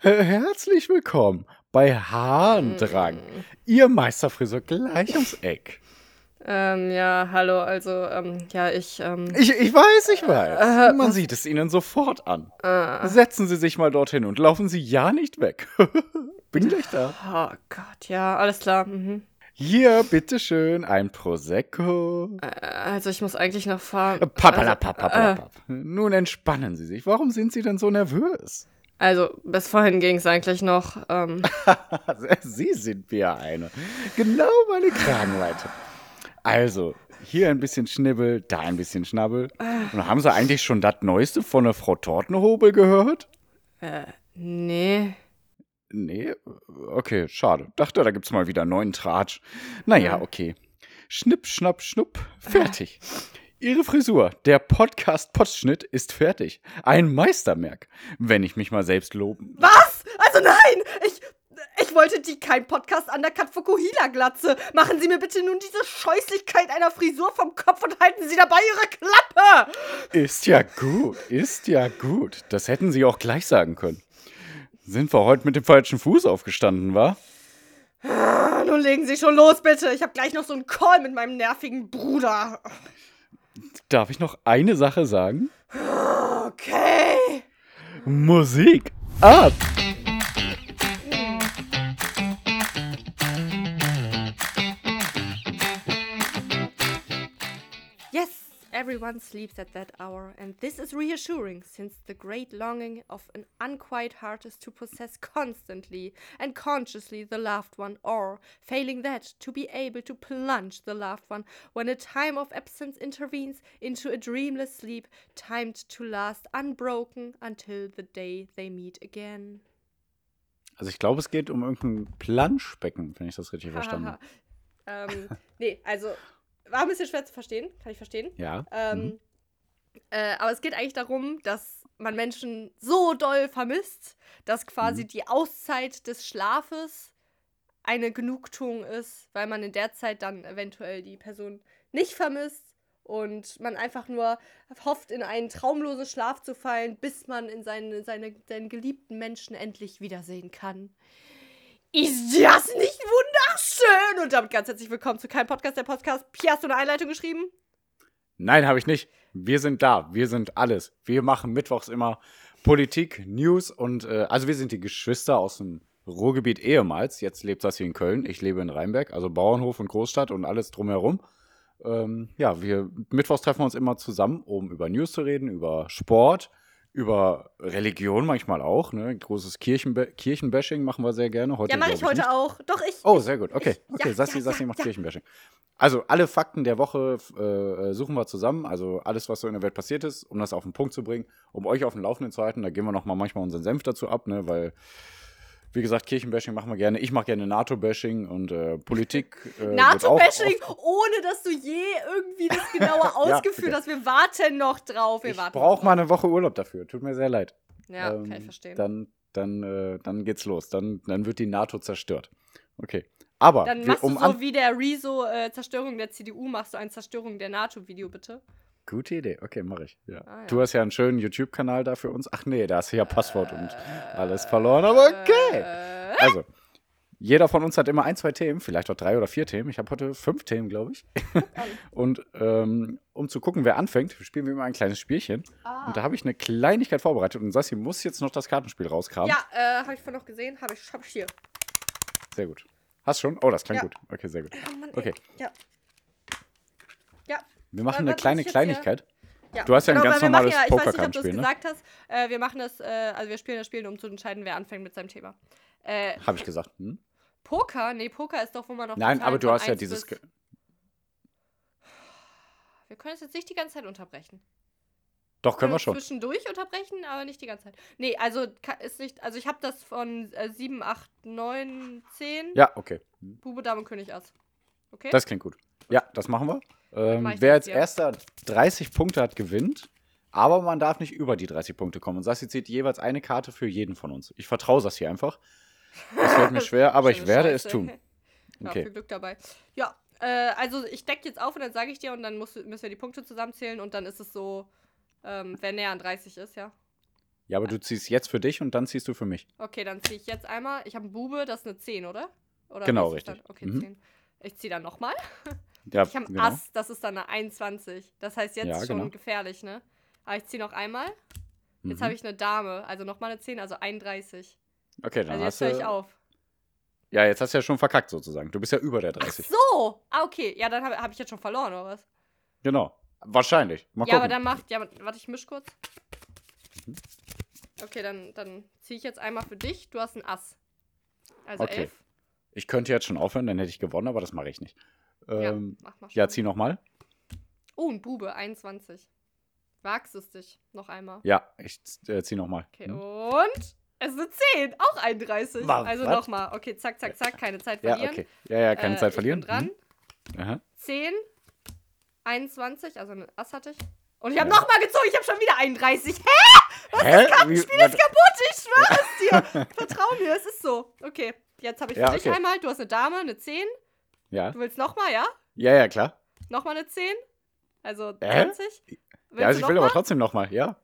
Herzlich willkommen bei Harndrang. Mm. Ihr Meisterfriseur gleich ums Eck. Ähm, ja, hallo, also, ähm, ja, ich, ähm, Ich, ich weiß, ich weiß. Äh, Man was- sieht es Ihnen sofort an. äh, Setzen Sie sich mal dorthin und laufen Sie ja nicht weg. Bin gleich da. oh Gott, ja, alles klar, mhm. Hier, bitteschön, ein Prosecco. Äh, also ich muss eigentlich noch fahren. Also, Papalapapapapap. Nun entspannen Sie sich. Warum sind Sie denn so nervös? Also, bis vorhin ging es eigentlich noch, ähm, Sie sind mir eine. Genau meine Kragenweite. Also, hier ein bisschen Schnibbel, da ein bisschen Schnabbel. Und haben Sie eigentlich schon das Neueste von der Frau Tortenhobel gehört? äh, nee. Nee, okay, schade. Dachte, da gibt's mal wieder einen neuen Tratsch. Naja, Ja. okay. Schnipp, schnapp, schnupp, fertig. Ihre Frisur, der Podcast-Potschnitt ist fertig. Ein Meistermerk, wenn ich mich mal selbst loben. Was? Also nein! Ich, ich wollte die kein Podcast Undercut Fukuhila Glatze. Machen Sie mir bitte nun diese Scheußlichkeit einer Frisur vom Kopf und halten Sie dabei Ihre Klappe! Ist ja gut, ist ja gut. Das hätten Sie auch gleich sagen können. Sind wir heute mit dem falschen Fuß aufgestanden, wa? Ah, Nun legen Sie schon los, bitte. Ich habe gleich noch so einen Call mit meinem nervigen Bruder. Darf ich noch eine Sache sagen? Okay. Musik ab! Everyone sleeps at that hour, and this is reassuring since the great longing of an unquiet heart is to possess constantly and consciously the loved one, or, failing that, to be able to plunge the loved one when a time of absence intervenes into a dreamless sleep, timed to last unbroken until the day they meet again. Also ich glaube, es geht um irgendein Planschbecken, wenn ich das richtig verstanden habe. ähm, nee, also war ein bisschen schwer zu verstehen, kann ich verstehen. Ja. Ähm, mhm. äh, aber es geht eigentlich darum, dass man Menschen so doll vermisst, dass quasi Mhm. die Auszeit des Schlafes eine Genugtuung ist, weil man in der Zeit dann eventuell die Person nicht vermisst und man einfach nur hofft, in einen traumlosen Schlaf zu fallen, bis man in seine, seine, seinen geliebten Menschen endlich wiedersehen kann. Ist das nicht wunderschön? Und damit ganz herzlich willkommen zu keinem Podcast, der Podcast. Pia, hast du eine Einleitung geschrieben? Nein, habe ich nicht. Wir sind da. Wir sind alles. Wir machen mittwochs immer Politik, News und äh, also wir sind die Geschwister aus dem Ruhrgebiet ehemals. Jetzt lebt Sassi in Köln. Ich lebe in Rheinberg, also Bauernhof und Großstadt und alles drumherum. Ähm, ja, wir mittwochs treffen uns immer zusammen, um über News zu reden, über Sport, über Religion manchmal auch. Ne? Großes Kirchenba Kirchenbashing machen wir sehr gerne. Heute, Ja, mache glaub ich heute nicht. auch. Doch, ich. Oh, sehr gut. Okay, okay. Ja, Sassi, ja, Sassi ja, macht ja. Kirchenbashing. Also alle Fakten der Woche äh, äh, suchen wir zusammen. Also alles, was so in der Welt passiert ist, um das auf den Punkt zu bringen, um euch auf dem Laufenden zu halten. Da geben wir noch mal manchmal unseren Senf dazu ab, ne? Weil wie gesagt, Kirchenbashing machen wir gerne. Ich mache gerne NATO-Bashing und äh, Politik. Äh, NATO-Bashing, ohne dass du je irgendwie das genauer Ja, ausgeführt okay. hast. Wir warten noch drauf. Wir Ich brauche mal eine Woche Urlaub dafür. Tut mir sehr leid. Ja, Ähm, kann ich verstehen. Dann, dann, äh, dann geht's los. Dann, dann wird die NATO zerstört. Okay. Aber Dann wir, machst um du so wie der Rezo äh, Zerstörung der CDU, machst du ein Zerstörung der NATO-Video, bitte. Gute Idee, okay, mache ich. Ja. Ah, ja. Du hast ja einen schönen YouTube-Kanal da für uns. Ach nee, da hast du ja Passwort und alles verloren, aber okay. Äh, Also, jeder von uns hat immer ein, zwei Themen, vielleicht auch drei oder vier Themen. Ich habe heute fünf Themen, glaube ich. und ähm, um zu gucken, wer anfängt, spielen wir immer ein kleines Spielchen. ah. Und da habe ich eine Kleinigkeit vorbereitet und Sassi muss jetzt noch das Kartenspiel rauskramen. Ja, äh, habe ich vorhin noch gesehen. Habe ich, hab ich hier. Sehr gut. Hast schon? Oh, das klang Ja. gut. Okay, sehr gut. Oh Mann. Okay. Ja. Wir machen Was- eine kleine Kleinigkeit. Ja. Du hast ja ein ganz normales ja, Ich weiß nicht, ob du es Pokerkartenspiel, ne? gesagt hast. Äh, wir machen das, äh, also wir spielen das Spiel, um zu entscheiden, wer anfängt mit seinem Thema. Äh, Habe ich gesagt. Hm? Poker? Nee, Poker ist doch, wo man noch. Nein, aber du hast ja 1 dieses. Wir können es jetzt nicht die ganze Zeit unterbrechen. Doch, können wir schon. Zwischendurch unterbrechen, aber nicht die ganze Zeit. Nee, also ist nicht. Also ich habe das von äh, 7, 8, 9, 10. Ja, okay. Bube, Dame, König, Ass. Okay? Das klingt gut. Ja, das machen wir. Ähm, wer als erster 30 Punkte hat, gewinnt. Aber man darf nicht über die 30 Punkte kommen. Und Sassi zieht jeweils eine Karte für jeden von uns. Ich vertraue das hier einfach. Das fällt mir schwer, aber ich werde Scheiße. es tun. Ja, Okay. viel Glück dabei. Ja, äh, also ich decke jetzt auf und dann sage ich dir und dann musst, müssen wir die Punkte zusammenzählen und dann ist es so, ähm, wer näher an 30 ist, ja. Ja, aber du ziehst jetzt für dich und dann ziehst du für mich. Okay, dann ziehe ich jetzt einmal. Ich habe einen Bube, das ist eine 10, oder? oder Genau, richtig. Okay, Mhm. 10. Ich ziehe dann nochmal. Ja, Ich habe einen genau. Ass, das ist dann eine 21. Das heißt jetzt Ja, schon genau. gefährlich, ne? Aber ich ziehe noch einmal. Jetzt Mhm. habe ich eine Dame, also nochmal eine 10, also 31. Okay, dann Also hast jetzt höre ich auf. Ja, jetzt hast du ja schon verkackt sozusagen. Du bist ja über der Ach 30. so! Ah, okay. Ja, dann habe hab ich jetzt schon verloren, oder was? Genau. Wahrscheinlich. Mal Ja, aber dann macht. Ja, warte, ich misch kurz. Mhm. Okay, dann, dann ziehe ich jetzt einmal für dich. Du hast ein Ass. Also Okay. 11. ich könnte jetzt schon aufhören, dann hätte ich gewonnen, aber das mache ich nicht. Ähm, ja, mach mal ja, schon. zieh nochmal. Oh, ein Bube, 21. Wagst es dich noch einmal. Ja, ich äh, zieh nochmal. Okay, und es sind 10, auch 31. Wa- also was? nochmal. Okay, zack, zack, zack, keine Zeit Ja, verlieren. okay. Ja, ja, keine Äh, Zeit ich verlieren. Bin dran. Mhm. Aha. 10, 21, also ein Ass hatte ich. Und ich habe Ja. nochmal gezogen, ich habe schon wieder 31. Hä? Hä? Wie, Spiel ist kaputt, ich schwöre es dir. Vertrau mir, es ist so. Okay, jetzt habe ich für Ja, dich okay. einmal. Du hast eine Dame, eine 10. ja. Du willst nochmal, ja? ja, ja, klar. Nochmal eine 10. Also Hä? 20. Willst ja, also ich will aber trotzdem nochmal, ja.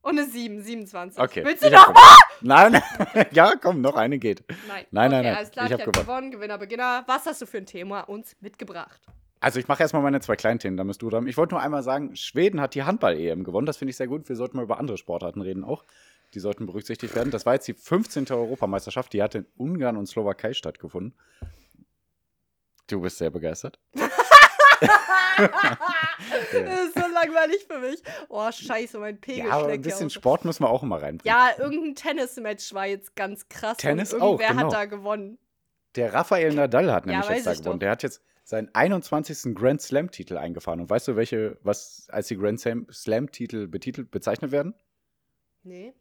Und eine 7, 27. Okay. Willst du nochmal? Nein, ja, komm, noch eine geht. Nein. Nein, nein, okay, nein. Alles klar, Ich ich, hab hab gewonnen. gewonnen. Gewinner, Beginner. Was hast du für ein Thema uns mitgebracht? Also ich mache erstmal meine zwei kleinen Themen, dann bist du dran. Ich wollte nur einmal sagen, Schweden hat die Handball-EM gewonnen. Das finde ich sehr gut. Wir sollten mal über andere Sportarten reden auch. Die sollten berücksichtigt werden. Das war jetzt die 15. Europameisterschaft. Die hat in Ungarn und Slowakei stattgefunden. Du bist sehr begeistert. Das ist so langweilig für mich. Oh, scheiße, mein Pegel Ja, aber ein bisschen. Sport müssen wir auch immer reinbringen. Ja, irgendein Tennismatch war jetzt ganz krass. Tennis und auch, irgendwer genau. hat da gewonnen. Der Rafael Nadal hat Ja, nämlich weiß jetzt da gewonnen. doch. Der hat jetzt seinen 21. Grand Slam-Titel eingefahren. Und weißt du, welche, was als die Grand Slam- Slam-Titel betitelt, bezeichnet werden? Nee.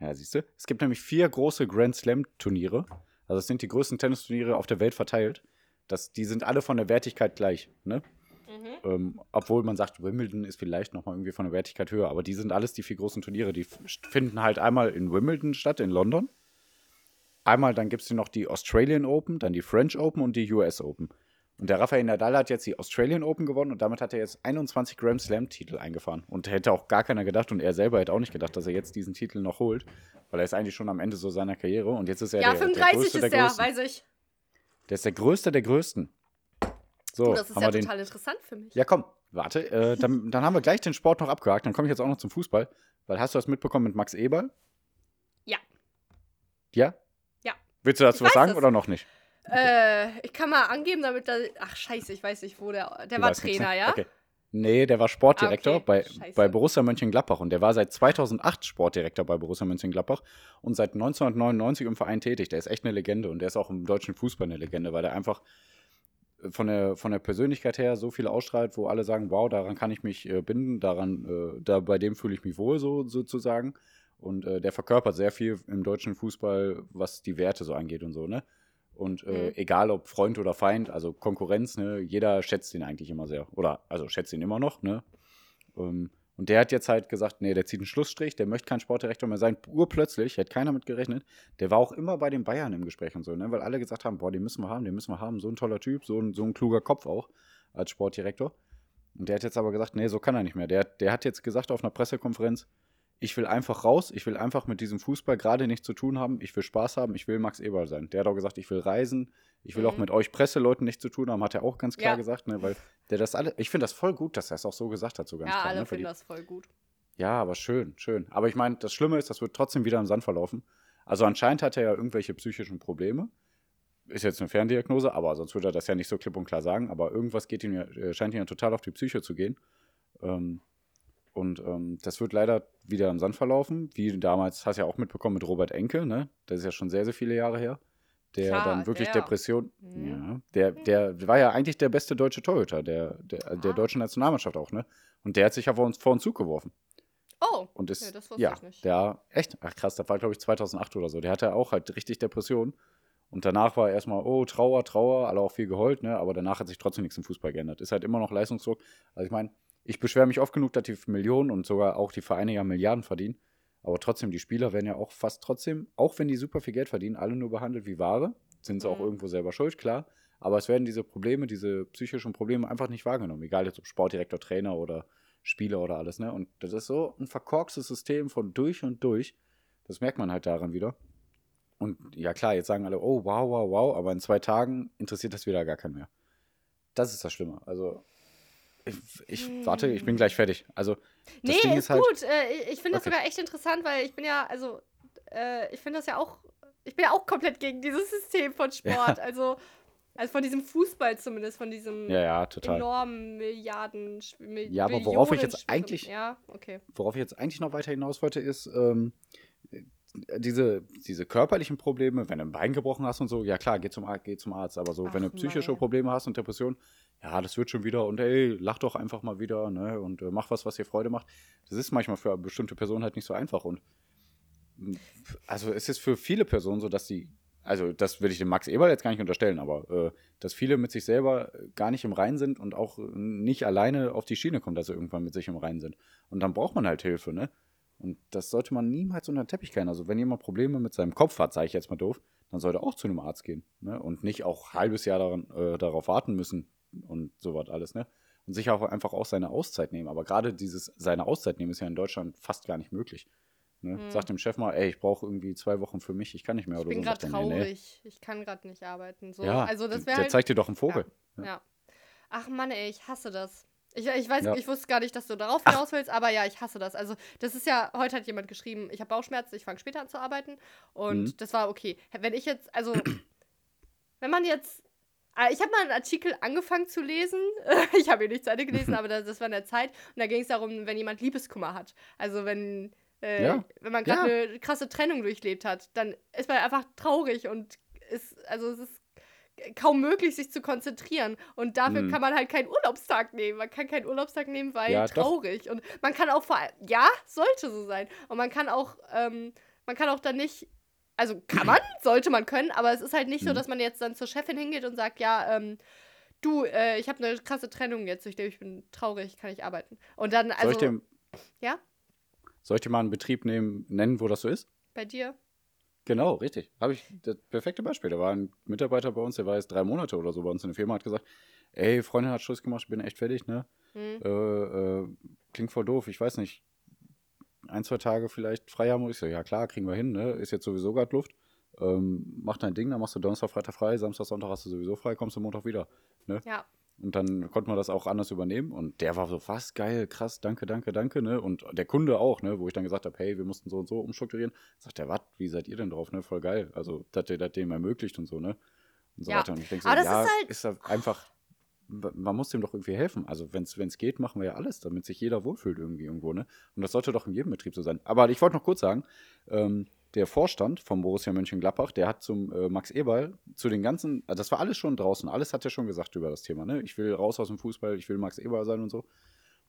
Ja, siehst du? Es gibt nämlich vier große Grand Slam-Turniere. Also es sind die größten Tennisturniere auf der Welt verteilt. Das, die sind alle von der Wertigkeit gleich. Ne? Mhm. Ähm, obwohl man sagt, Wimbledon ist vielleicht noch mal irgendwie von der Wertigkeit höher. Aber die sind alles die vier großen Turniere. Die finden halt einmal in Wimbledon statt, in London. Einmal, dann gibt es noch die Australian Open, dann die French Open und die US Open. Und der Rafael Nadal hat jetzt die Australian Open gewonnen und damit hat er jetzt 21 Grand Slam-Titel eingefahren. Und hätte auch gar keiner gedacht und er selber hätte auch nicht gedacht, dass er jetzt diesen Titel noch holt, weil er ist eigentlich schon am Ende so seiner Karriere und jetzt ist er Ja, der, der 35 Größte ist der der, weiß ich. Der ist der Größte der Größten. So, Oh, das ist ja den. total interessant für mich. Ja, komm, warte. Äh, dann, dann haben wir gleich den Sport noch abgehakt. Dann komme ich jetzt auch noch zum Fußball. Weil hast du das mitbekommen mit Max Eberl? Ja. Ja? Ja. Willst du dazu Ich was sagen es. oder noch nicht? Äh, ich kann mal angeben, damit da. Ach, scheiße, ich weiß nicht, wo der. Der Du war weißt nichts, Trainer, ne? ja? Okay. Nee, der war Sportdirektor Ah, okay. bei, bei Borussia Mönchengladbach und der war seit 2008 Sportdirektor bei Borussia Mönchengladbach und seit 1999 im Verein tätig. Der ist echt eine Legende und der ist auch im deutschen Fußball eine Legende, weil der einfach von der, von der Persönlichkeit her so viel ausstrahlt, wo alle sagen, wow, daran kann ich mich äh, binden, daran, äh, da, bei dem fühle ich mich wohl, so sozusagen. Und äh, der verkörpert sehr viel im deutschen Fußball, was die Werte so angeht und so, ne? Und äh, Mhm. egal ob Freund oder Feind, also Konkurrenz, ne, jeder schätzt ihn eigentlich immer sehr. Oder, also schätzt ihn immer noch, ne? Ähm, und der hat jetzt halt gesagt, nee, der zieht einen Schlussstrich, der möchte kein Sportdirektor mehr sein. Urplötzlich, hätte keiner mit gerechnet. Der war auch immer bei den Bayern im Gespräch und so, ne? Weil alle gesagt haben, boah, den müssen wir haben, den müssen wir haben. So ein toller Typ, so ein, so ein kluger Kopf auch als Sportdirektor. Und der hat jetzt aber gesagt, nee, so kann er nicht mehr. Der, der hat jetzt gesagt auf einer Pressekonferenz, ich will einfach raus, ich will einfach mit diesem Fußball gerade nichts zu tun haben, ich will Spaß haben, ich will Max Eberl sein. Der hat auch gesagt, ich will reisen, ich will auch Mhm. mit euch Presseleuten nichts zu tun haben, hat er auch ganz klar Ja. gesagt, ne, weil der das alle, ich finde das voll gut, dass er es auch so gesagt hat, so ganz Ja, klar. alle ne, für finden die- das voll gut. ja, aber schön, schön. Aber ich meine, das Schlimme ist, das wird trotzdem wieder im Sand verlaufen. Also anscheinend hat er ja irgendwelche psychischen Probleme. Ist jetzt eine Ferndiagnose, aber sonst würde er das ja nicht so klipp und klar sagen. Aber irgendwas geht ihm ja, äh, scheint ihm ja total auf die Psyche zu gehen. Ähm, und ähm, das wird leider wieder im Sand verlaufen. Wie damals, hast du ja auch mitbekommen mit Robert Enke, ne? Das ist ja schon sehr, sehr viele Jahre her. Der Klar, dann wirklich der. Depression. Mhm. Ja, der, der war ja eigentlich der beste deutsche Torhüter, der, der, der Ah. deutschen Nationalmannschaft auch, ne? Und der hat sich ja vor uns, vor uns Zug geworfen. Oh, Und ist, Nee, das wusste ja, ich nicht. der, echt, ach krass, das war glaube ich 2008 oder so. Der hatte auch halt richtig Depressionen. Und danach war erstmal, oh, Trauer, Trauer, alle auch viel geheult, ne? Aber danach hat sich trotzdem nichts im Fußball geändert. Ist halt immer noch Leistungsdruck. Also ich meine, ich beschwere mich oft genug, dass die Millionen und sogar auch die Vereine ja Milliarden verdienen. Aber trotzdem, die Spieler werden ja auch fast trotzdem, auch wenn die super viel Geld verdienen, alle nur behandelt wie Ware. Sind sie auch Mhm. irgendwo selber schuld, klar. Aber es werden diese Probleme, diese psychischen Probleme einfach nicht wahrgenommen. Egal jetzt ob Sportdirektor, Trainer oder Spieler oder alles, ne? Und das ist so ein verkorkstes System von durch und durch. Das merkt man halt daran wieder. Und ja klar, jetzt sagen alle, oh wow, wow, wow, aber in zwei Tagen interessiert das wieder gar keinen mehr. Das ist das Schlimme. Also ich, ich warte, ich bin gleich fertig. Also das nee, Ding ist, ist halt, gut. Äh, ich- finde das Okay. sogar echt interessant, weil ich bin ja, also, äh, ich finde das ja auch, ich bin ja auch komplett gegen dieses System von Sport. Also, also von diesem Fußball zumindest, von diesem Ja, ja, total. enormen Milliarden. Mil Ja, aber worauf ich jetzt eigentlich- Ja, okay. worauf ich jetzt eigentlich noch weiter hinaus wollte, ist ähm, diese, diese körperlichen Probleme, wenn du ein Bein gebrochen hast und so, ja klar, geh zum, Ar- geh zum Arzt. Aber so, Ach, wenn du psychische Mann. Probleme hast und Depressionen, ja, das wird schon wieder und ey, lach doch einfach mal wieder, ne? Und äh, mach was, was dir Freude macht. Das ist manchmal für bestimmte Personen halt nicht so einfach. Und mh, also es ist für viele Personen so, dass die, also das will ich dem Max Eberl jetzt gar nicht unterstellen, aber äh, dass viele mit sich selber gar nicht im Reinen sind und auch nicht alleine auf die Schiene kommen, dass sie irgendwann mit sich im Reinen sind. Und dann braucht man halt Hilfe, ne? Und das sollte man niemals unter den Teppich kehren. Also wenn jemand Probleme mit seinem Kopf hat, sage ich jetzt mal doof, dann sollte er auch zu einem Arzt gehen. Ne? Und nicht auch ein halbes Jahr daran, äh, darauf warten müssen und sowas alles, ne? Und sich auch einfach auch seine Auszeit nehmen. Aber gerade dieses seine Auszeit nehmen ist ja in Deutschland fast gar nicht möglich. Ne? Hm. Sag dem Chef mal, ey, ich brauche irgendwie zwei Wochen für mich, ich kann nicht mehr Ich oder bin so. gerade er, nee, traurig. Ich kann gerade nicht arbeiten. So. Ja, also das der wäre halt, zeigt dir doch einen Vogel. Ja. Ach Mann, ey, ich hasse das. Ich, ich weiß, Ja. ich wusste gar nicht, dass du darauf hinaus willst, aber ja, ich hasse das. Also, das ist ja, heute hat jemand geschrieben, ich habe Bauchschmerzen, ich fange später an zu arbeiten. Und Mhm. das war okay. Wenn ich jetzt, also, wenn man jetzt. äh, Ich habe mal einen Artikel angefangen zu lesen. Ich habe ihn nicht zu Ende gelesen, aber das, das war in der Zeit. Und da ging es darum, wenn jemand Liebeskummer hat. Also wenn, äh, Ja. wenn man gerade Ja. eine krasse Trennung durchlebt hat, dann ist man einfach traurig und ist, also es ist kaum möglich, sich zu konzentrieren. Und dafür Mhm. kann man halt keinen Urlaubstag nehmen. Man kann keinen Urlaubstag nehmen, weil Ja, doch. traurig. Und man kann auch vor allem, ja, sollte so sein. Und man kann auch, ähm, man kann auch dann nicht, also kann man, sollte man können, aber es ist halt nicht so, Mhm. dass man jetzt dann zur Chefin hingeht und sagt, ja, ähm, du, äh, ich habe eine krasse Trennung jetzt, ich, ich bin traurig, kann ich arbeiten. Und dann, Soll, also, ich dir, ja, soll ich dir mal einen Betrieb nehmen, nennen, wo das so ist? bei dir. Genau, richtig. Habe ich das perfekte Beispiel. Da war ein Mitarbeiter bei uns, der war jetzt drei Monate oder so bei uns in der Firma, hat gesagt, ey, Freundin hat Schluss gemacht, ich bin echt fertig, ne? Hm. Äh, äh, klingt voll doof, ich weiß nicht. Ein, zwei Tage vielleicht frei haben. Ich so, ja klar, kriegen wir hin, ne? Ist jetzt sowieso gerade Luft. Ähm, mach dein Ding, dann machst du Donnerstag, Freitag frei, Samstag, Sonntag hast du sowieso frei, kommst du Montag wieder. Ja, Und dann konnte man das auch anders übernehmen. Und der war so, was, geil, krass, danke, danke, danke, ne? Und der Kunde auch, ne? Wo ich dann gesagt habe, hey, wir mussten so und so umstrukturieren. Sagt der, was, wie seid ihr denn drauf, ne? Voll geil. Also, dass ihr das dem ermöglicht und so, ne? Und so Ja. weiter. Und ich denke so, Aber das ja, ist halt- ist das einfach, man muss dem doch irgendwie helfen. Also, wenn es geht, machen wir ja alles, damit sich jeder wohlfühlt irgendwie irgendwo, ne? Und das sollte doch in jedem Betrieb so sein. Aber ich wollte noch kurz sagen, ähm, der Vorstand vom Borussia Mönchengladbach, der hat zum äh, Max Eberl zu den ganzen, also das war alles schon draußen, alles hat er schon gesagt über das Thema, ne? Ich will raus aus dem Fußball, ich will Max Eberl sein und so.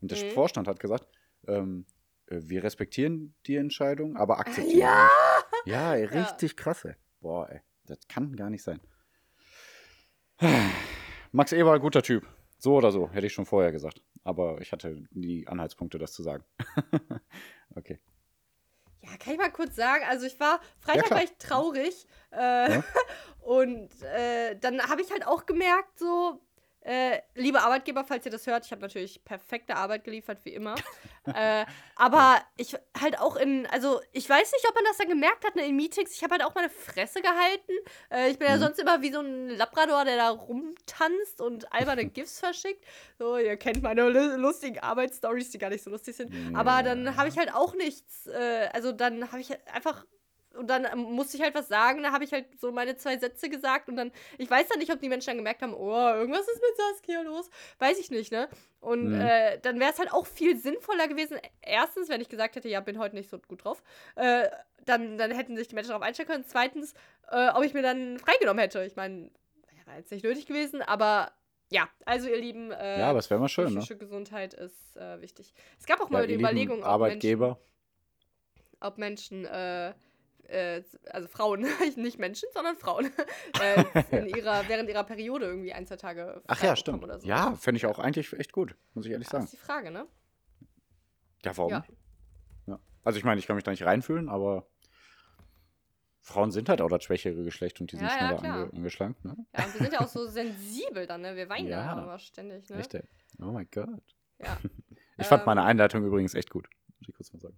Und der Mhm. Vorstand hat gesagt, ähm, äh, wir respektieren die Entscheidung, aber akzeptieren Ja! nicht. Ja, ey, richtig krass, ey. Boah, ey, das kann gar nicht sein. Max Eberl, guter Typ. So oder so, hätte ich schon vorher gesagt. Aber ich hatte nie Anhaltspunkte, das zu sagen. okay. Ja, kann ich mal kurz sagen. Also ich war, Freitag klar. war ich traurig. Äh, Ja. Und äh, dann habe ich halt auch gemerkt, so, äh, liebe Arbeitgeber, falls ihr das hört, ich habe natürlich perfekte Arbeit geliefert, wie immer. äh, aber ich halt auch in, also ich weiß nicht, ob man das dann gemerkt hat ne, in Meetings. Ich habe halt auch meine Fresse gehalten. Äh, ich bin ja Mhm. sonst immer wie so ein Labrador, der da rumtanzt und alberne GIFs verschickt. So, ihr kennt meine lu- lustigen Arbeitsstories, die gar nicht so lustig sind. Aber dann habe ich halt auch nichts, äh, also dann habe ich einfach und dann ähm, musste ich halt was sagen, da habe ich halt so meine zwei Sätze gesagt und dann, ich weiß dann nicht, ob die Menschen dann gemerkt haben, oh, irgendwas ist mit Saskia los, weiß ich nicht, ne? Und Mhm. äh, dann wäre es halt auch viel sinnvoller gewesen, erstens, wenn ich gesagt hätte, ja, bin heute nicht so gut drauf, äh, dann, dann hätten sich die Menschen darauf einstellen können. Zweitens, äh, ob ich mir dann freigenommen hätte. Ich meine, wäre jetzt nicht nötig gewesen, aber ja, also ihr Lieben, äh, Ja, aber es wäre mal schön, ne? psychische Gesundheit ist äh, wichtig. Es gab auch Ja, mal die Überlegung, ob Arbeitgeber. Menschen, ob Menschen, äh, also Frauen, nicht Menschen, sondern Frauen, äh, in ihrer, während ihrer Periode irgendwie ein, zwei Tage Ach ja, stimmt. Oder so. Ja, fände ich auch eigentlich echt gut, muss ich ehrlich Ja, sagen. ist die Frage, ne? Ja, warum? Ja. Ja. Also ich meine, ich kann mich da nicht reinfühlen, aber Frauen sind halt auch das schwächere Geschlecht und die sind Ja, ja, schneller klar. ange angeschlankt, ne? Ja, und wir sind ja auch so sensibel dann, ne? Wir weinen ja, Ja. immer ständig, ne? Ey. Oh mein Gott. Ja. Ich fand Ähm. meine Einleitung übrigens echt gut. Muss ich kurz mal sagen.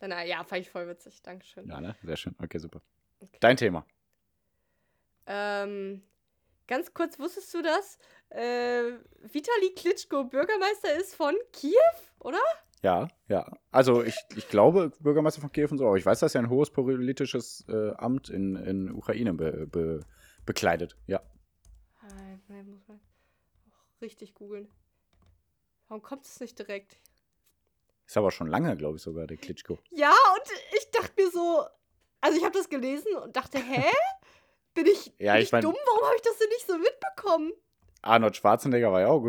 Na ja, fand ich voll witzig. Dankeschön. Ja, ne? Sehr schön. Okay, super. Okay. Dein Thema. Ähm, ganz kurz, wusstest du das? Äh, Vitali Klitschko Bürgermeister ist von Kiew, oder? Ja, ja. Also ich, ich glaube, Bürgermeister von Kiew und so, aber ich weiß, dass er ein hohes politisches äh, Amt in, in Ukraine be, be, bekleidet. Ja. Äh, nee, muss man auch richtig googeln. Warum kommt es nicht direkt? Ist aber schon lange, glaube ich, sogar, der Klitschko. Ja, und ich dachte mir so, also ich habe das gelesen und dachte, hä? Bin ich, Ja, bin ich ich, mein- dumm? Warum habe ich das denn nicht so mitbekommen? Arnold Schwarzenegger war ja auch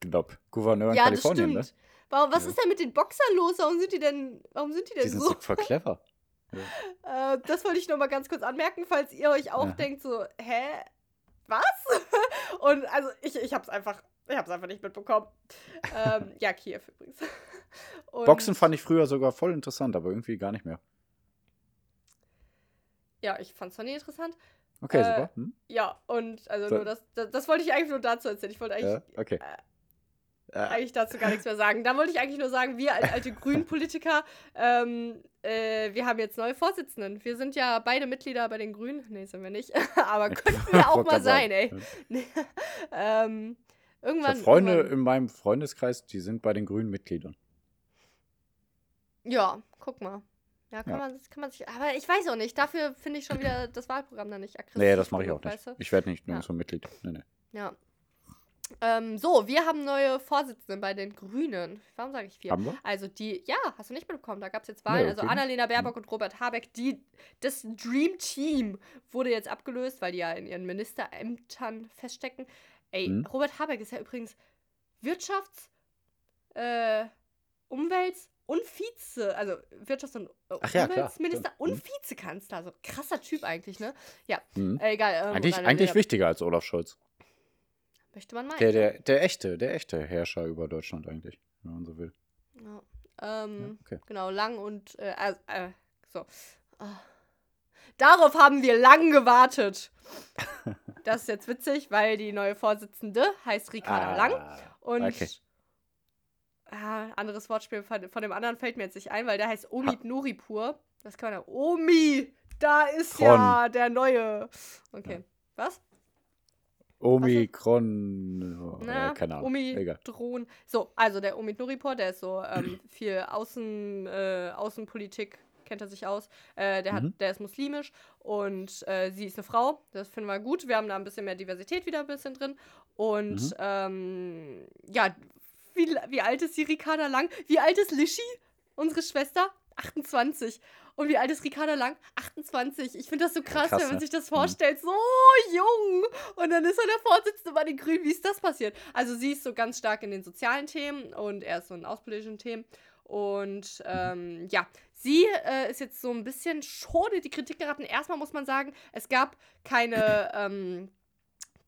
glaub, Gouverneur in ja, das Kalifornien, stimmt. Warum, was Ja. ist denn mit den Boxern los? Warum sind die denn, warum sind die ne? denn Die sind so? voll clever. Äh, das wollte ich noch mal ganz kurz anmerken, falls ihr euch auch denkt, so, hä? Was? Und also ich, ich hab's einfach, ich hab's einfach nicht mitbekommen. ähm, ja, Kiew übrigens. Und, Boxen fand ich früher sogar voll interessant, aber irgendwie gar nicht mehr. Ja, ich fand's noch nie interessant. Okay, Äh, super. Hm? Ja, und also So. nur das, das, das wollte ich eigentlich nur dazu erzählen. Ich wollte eigentlich, Ja, okay. Äh, eigentlich dazu gar nichts mehr sagen. Da wollte ich eigentlich nur sagen, wir als alte Grünen-Politiker, ähm, äh, wir haben jetzt neue Vorsitzenden. Wir sind ja beide Mitglieder bei den Grünen. Nee, sind wir nicht. Aber könnten wir auch mal sein, ey. ähm, Ich irgendwann. habe Freunde irgendwann, in meinem Freundeskreis, die sind bei den Grünen Mitgliedern. Ja, guck mal. Ja, kann, Ja. Man, kann man sich. Aber ich weiß auch nicht. Dafür finde ich schon wieder das Wahlprogramm dann nicht aggressiv. Nee, das mache ich auch nicht. weißt du? Ich werde nicht Ja. nirgendwo Mitglied. Nee, nee. Ja. Ähm, so, wir haben neue Vorsitzende bei den Grünen. Warum sage ich vier? Haben wir? Also die, ja, hast du nicht mitbekommen, da gab es jetzt Wahlen. Nee, also okay. Mhm. Annalena Baerbock und Robert Habeck, die, das Dream Team wurde jetzt abgelöst, weil die ja in ihren Ministerämtern feststecken. Ey, Mhm. Robert Habeck ist ja übrigens Wirtschafts-, äh, Umwelt- und Vize, also Wirtschafts- und äh, ja, Umweltminister und Mhm. Vizekanzler. Also krasser Typ eigentlich, ne? Ja, Mhm. äh, egal. Ähm, Eigentlich, eigentlich wichtiger als Olaf Scholz. Möchte man meinen. Der, der, der echte, der echte Herrscher über Deutschland eigentlich, wenn man so will. Ja. Ähm, Ja, okay. Genau, lang und äh, äh, äh, so. Ah. Darauf haben wir lang gewartet. Das ist jetzt witzig, weil die neue Vorsitzende heißt Ricarda Lang. Und Ah, okay. Ah, anderes Wortspiel von, von dem anderen fällt mir jetzt nicht ein, weil der heißt Omid Nuripur. Das kann man ja. Omi! Da ist Von. ja der neue. Okay. Was? Omikron. Na, äh, keine Ahnung. Omi Egal. drohen. So, also der Omid Nuripur, der ist so ähm, viel Außen, äh, Außenpolitik, kennt er sich aus. Äh, der, hat, Mhm. der ist muslimisch und äh, sie ist eine Frau. Das finden wir gut. Wir haben da ein bisschen mehr Diversität wieder ein bisschen drin. Und Mhm. ähm, ja, wie, wie alt ist die Ricarda Lang? Wie alt ist Lischi, unsere Schwester? 28. Und wie alt ist Ricarda Lang? 28. Ich finde das so krass, krass, wenn man ne? sich das Mhm. vorstellt. So jung. Und dann ist er der Vorsitzende bei den Grünen. Wie ist das passiert? Also sie ist so ganz stark in den sozialen Themen und er ist so in außenpolitischen Themen. Und ähm, ja, sie äh, ist jetzt so ein bisschen schon in die Kritik geraten. Erstmal muss man sagen, es gab keine, ähm,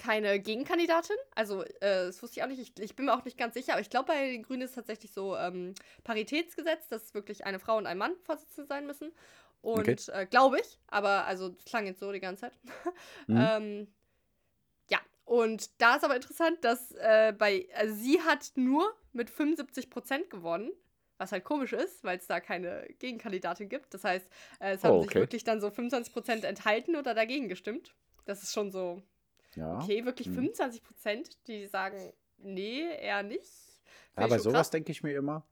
keine Gegenkandidatin. Also, äh, das wusste ich auch nicht. Ich, ich bin mir auch nicht ganz sicher. Aber ich glaube, bei den Grünen ist tatsächlich so ähm, Paritätsgesetz, dass wirklich eine Frau und ein Mann Vorsitzende sein müssen. Und Okay. äh, glaube ich, aber also das klang jetzt so die ganze Zeit. Mhm. ähm, ja, und da ist aber interessant, dass äh, bei, also sie hat nur mit 75% gewonnen, was halt komisch ist, weil es da keine Gegenkandidatin gibt. Das heißt, äh, es haben Oh, sich okay. wirklich dann so 25% enthalten oder dagegen gestimmt. Das ist schon so, Ja. okay, wirklich Mhm. 25%, die sagen, nee, eher nicht. Find Ja, bei sowas denke ich mir immer,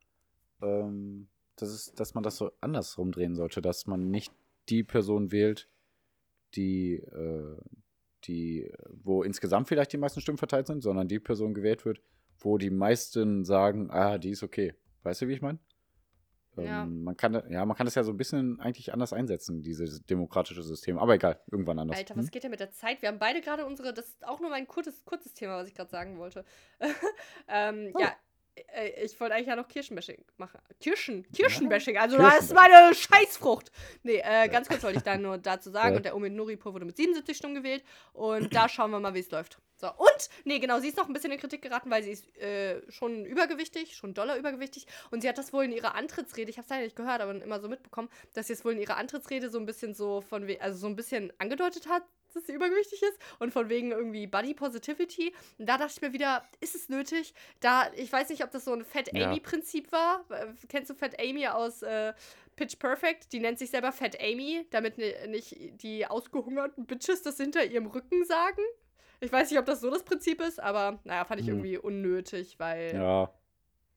ähm, das ist, dass man das so andersrum drehen sollte, dass man nicht die Person wählt, die, äh, die, wo insgesamt vielleicht die meisten Stimmen verteilt sind, sondern die Person gewählt wird, wo die meisten sagen, ah, die ist okay. Weißt du, wie ich meine? Ähm, Ja. man kann, ja, man kann das ja so ein bisschen eigentlich anders einsetzen, dieses demokratische System. Aber egal, irgendwann anders. Alter, Hm? was geht denn mit der Zeit? Wir haben beide gerade unsere, das ist auch nur mein kurzes, kurzes Thema, was ich gerade sagen wollte. ähm, Oh. Ja, äh, ich wollte eigentlich ja noch Kirschenbashing machen. Kirschen, Kirschenbashing, also das ist meine Scheißfrucht. Nee, äh, ganz kurz wollte ich da nur dazu sagen. Ja. Und der Omid Nuripur wurde mit 77 Stimmen gewählt. Und da schauen wir mal, wie es läuft. So, und, nee, genau, sie ist noch ein bisschen in Kritik geraten, weil sie ist äh, schon übergewichtig, schon doller übergewichtig. Und sie hat das wohl in ihrer Antrittsrede, ich habe es leider nicht gehört, aber immer so mitbekommen, dass sie es wohl in ihrer Antrittsrede so ein bisschen so von, also so ein bisschen angedeutet hat, dass sie übergewichtig ist und von wegen irgendwie Body Positivity. Und da dachte ich mir wieder, ist es nötig? Da, ich weiß nicht, ob das so ein Fat. Amy-Prinzip war. Kennst du Fat Amy aus äh, Pitch Perfect? Die nennt sich selber Fat Amy, damit ni- nicht die ausgehungerten Bitches das hinter ihrem Rücken sagen. Ich weiß nicht, ob das so das Prinzip ist, aber naja, fand ich Hm. irgendwie unnötig, weil. Ja,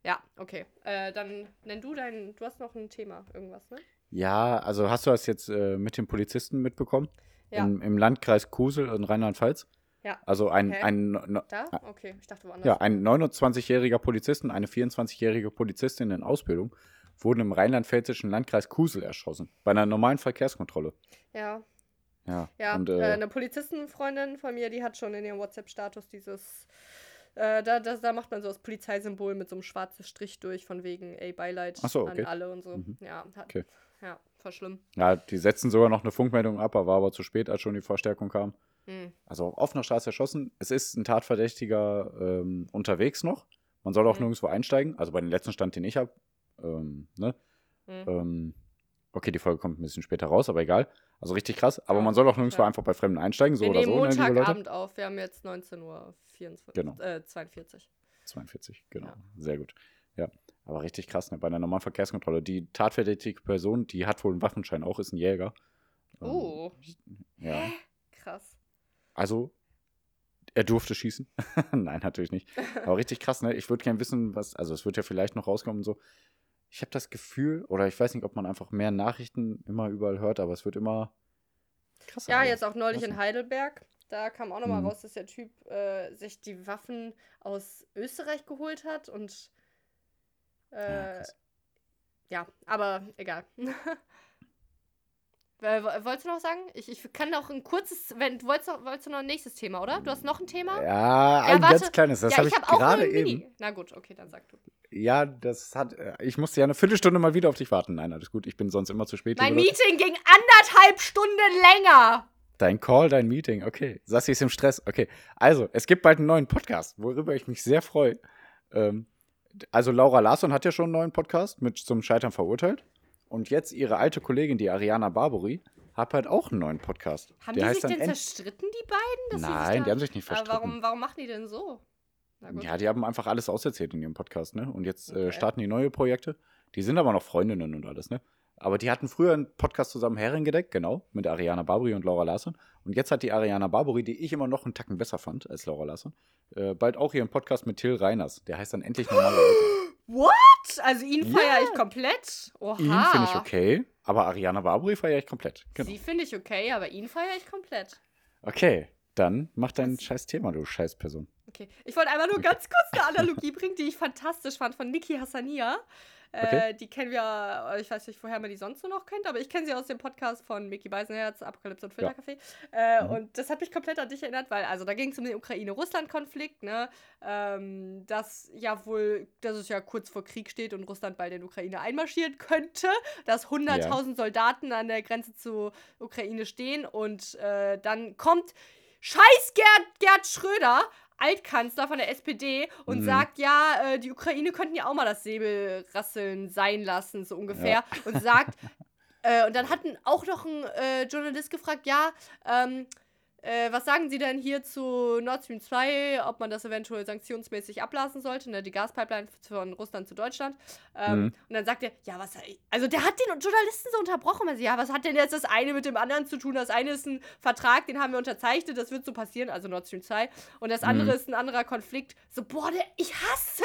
Ja. okay. Äh, dann nenn du dein. Du hast noch ein Thema, irgendwas, ne? Ja, also hast du das jetzt äh, mit den Polizisten mitbekommen? Ja. Im, Im Landkreis Kusel in Rheinland-Pfalz? Ja. Also ein, Hä? ein, no- Da? Okay, ich dachte woanders. ja, ein 29-jähriger Polizist und eine 24-jährige Polizistin in Ausbildung wurden im rheinland-pfälzischen Landkreis Kusel erschossen. Bei einer normalen Verkehrskontrolle. Ja, Ja. ja. und, äh, äh, eine Polizistenfreundin von mir, die hat schon in ihrem WhatsApp-Status dieses. Äh, da, da, da macht man so das Polizeisymbol mit so einem schwarzen Strich durch, von wegen, ey, Beileid so, okay. an alle und so. Mhm. Ja, hat, Okay. ja, voll schlimm. ja, die setzten sogar noch eine Funkmeldung ab, war aber zu spät, als schon die Verstärkung kam. Hm. Also auf offener Straße erschossen. Es ist ein Tatverdächtiger ähm, unterwegs noch. Man soll auch Mhm. nirgendwo einsteigen. Also bei dem letzten Stand, den ich habe. Ähm, ne? Hm. ähm, okay, die Folge kommt ein bisschen später raus, aber egal. Also richtig krass. Aber Ja, man soll auch nirgendwo ja. einfach bei Fremden einsteigen, so Wir oder so, ne. Montagabend auf, wir haben jetzt 19.24 Uhr. Genau. Äh, 42. 42, genau. Ja. Sehr gut. Ja. Aber richtig krass, ne? Bei einer normalen Verkehrskontrolle. Die tatverdächtige Person, die hat wohl einen Waffenschein auch, ist ein Jäger. Ähm, Oh, Ja. krass. Also, er durfte schießen. Nein, natürlich nicht. Aber richtig krass, ne? Ich würde gerne wissen, was, also es wird ja vielleicht noch rauskommen und so. Ich habe das Gefühl, oder ich weiß nicht, ob man einfach mehr Nachrichten immer überall hört, aber es wird immer krasser. Ja, jetzt auch neulich in. Heidelberg. Da kam auch nochmal Mhm. raus, dass der Typ äh, sich die Waffen aus Österreich geholt hat und Ja, äh, krass. ja, aber egal. Äh, wo- Wolltest du noch sagen? Ich, ich kann noch ein kurzes, wenn du wolltest, noch, wolltest du noch ein nächstes Thema, oder? Du hast noch ein Thema? Ja, ein warte. ganz kleines. Das ja, habe ich, hab gerade eben. Na gut, okay, dann sag du. Ja, das hat. äh, Ich musste ja eine Viertelstunde mal wieder auf dich warten. Nein, alles gut. Ich bin sonst immer zu spät. Mein. Meeting ging anderthalb Stunden länger. Dein Call, dein Meeting. Okay. Sassi ist im Stress. Okay. Also, es gibt bald einen neuen Podcast, worüber ich mich sehr freue. Ähm, also, Laura Larsson hat ja schon einen neuen Podcast mit zum Scheitern verurteilt. Und jetzt ihre alte Kollegin, die Ariana Barbary, hat halt auch einen neuen Podcast. Haben Der die heißt sich denn zerstritten, die beiden? Nein, die haben sich nicht Aber verstritten. warum, warum machen die denn so? Ja, die haben einfach alles auserzählt in ihrem Podcast, ne? Und jetzt Okay. äh, starten die neue Projekte. Die sind aber noch Freundinnen und alles, ne? Aber die hatten früher einen Podcast zusammen Herrengedeck, genau, mit Ariana Barbary und Laura Larsson. Und jetzt hat die Ariana Barbary, die ich immer noch einen Tacken besser fand als Laura Larsson, äh, bald auch ihren Podcast mit Till Reiners. Der heißt dann endlich normale Leute. What? Also ihn Ja. feiere ich komplett? Oha. Ihn finde ich okay, aber Ariana Barbary feiere ich komplett. Genau. Sie finde ich okay, aber ihn feiere ich komplett. Okay, dann mach dein scheiß Thema, du scheiß Person. Okay. Ich wollte einfach nur ganz kurz eine Analogie bringen, die ich fantastisch fand, von Niki Hassania. Äh, Okay. Die kennen wir, ich weiß nicht, woher man die sonst so noch kennt, aber ich kenne sie aus dem Podcast von Mickey Beisenherz, Apokalypse und Filtercafé. Äh, Mhm. Und das hat mich komplett an dich erinnert, weil, also da ging es um den Ukraine-Russland-Konflikt, ne? Ähm, dass ja wohl, dass es ja kurz vor Krieg steht und Russland bald in Ukraine einmarschieren könnte, dass 100.000 Soldaten an der Grenze zur Ukraine stehen und äh, dann kommt Scheiß Gerd, Gerd Schröder, Altkanzler von der SPD, und Mhm. sagt, ja, äh, die Ukraine könnten ja auch mal das Säbelrasseln sein lassen, so ungefähr. Und sagt, äh, und dann hat auch noch ein äh, Journalist gefragt, ja, ähm, äh, was sagen Sie denn hier zu Nord Stream 2, ob man das eventuell sanktionsmäßig ablassen sollte, ne, die Gaspipeline von Russland zu Deutschland? Ähm, Mhm. Und dann sagt er, ja, was, also der hat den Journalisten so unterbrochen, weil sie, ja, was hat denn jetzt das eine mit dem anderen zu tun? Das eine ist ein Vertrag, den haben wir unterzeichnet, das wird so passieren, also Nord Stream 2. Und das andere Mhm. ist ein anderer Konflikt. So, boah, der, ich hasse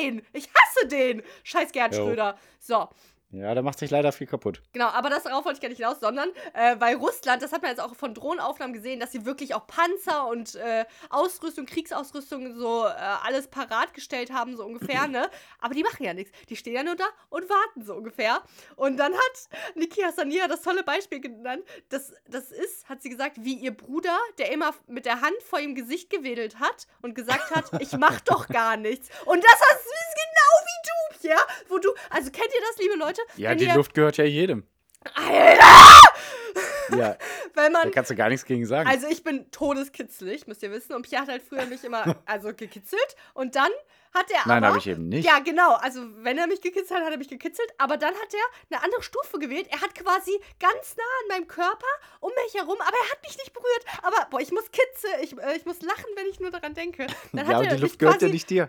den! Ich hasse den! Scheiß Gerd Jo. Schröder. So, Ja, da macht sich leider viel kaputt. Genau, aber das darauf wollte ich gar nicht hinaus, sondern äh, bei Russland, das hat man jetzt auch von Drohnenaufnahmen gesehen, dass sie wirklich auch Panzer und äh, Ausrüstung, Kriegsausrüstung so äh, alles parat gestellt haben, so ungefähr, ne? Aber die machen ja nichts. Die stehen ja nur da und warten so ungefähr. Und dann hat Niki Hassania das tolle Beispiel genannt. Das, das ist, hat sie gesagt, wie ihr Bruder, der immer mit der Hand vor ihrem Gesicht gewedelt hat und gesagt hat, ich mach doch gar nichts. Und das ist genau wie du, Pierre, wo du, also kennt ihr das, liebe Leute? Ja, Wenn die ihr, Luft gehört ja jedem. Alter! Ja, wenn man. Da kannst du gar nichts gegen sagen. Also ich bin todeskitzelig, müsst ihr wissen. Und Pierre hat halt früher mich immer also gekitzelt. Und dann hat er Nein, habe ich eben nicht. Ja, genau. Also wenn er mich gekitzelt hat, hat er mich gekitzelt. Aber dann hat er eine andere Stufe gewählt. Er hat quasi ganz nah an meinem Körper um mich herum, aber er hat mich nicht berührt. Aber boah, ich muss kitzeln, ich, äh, ich muss lachen, wenn ich nur daran denke. Dann ja, hat und er die Luft gehört ja nicht dir.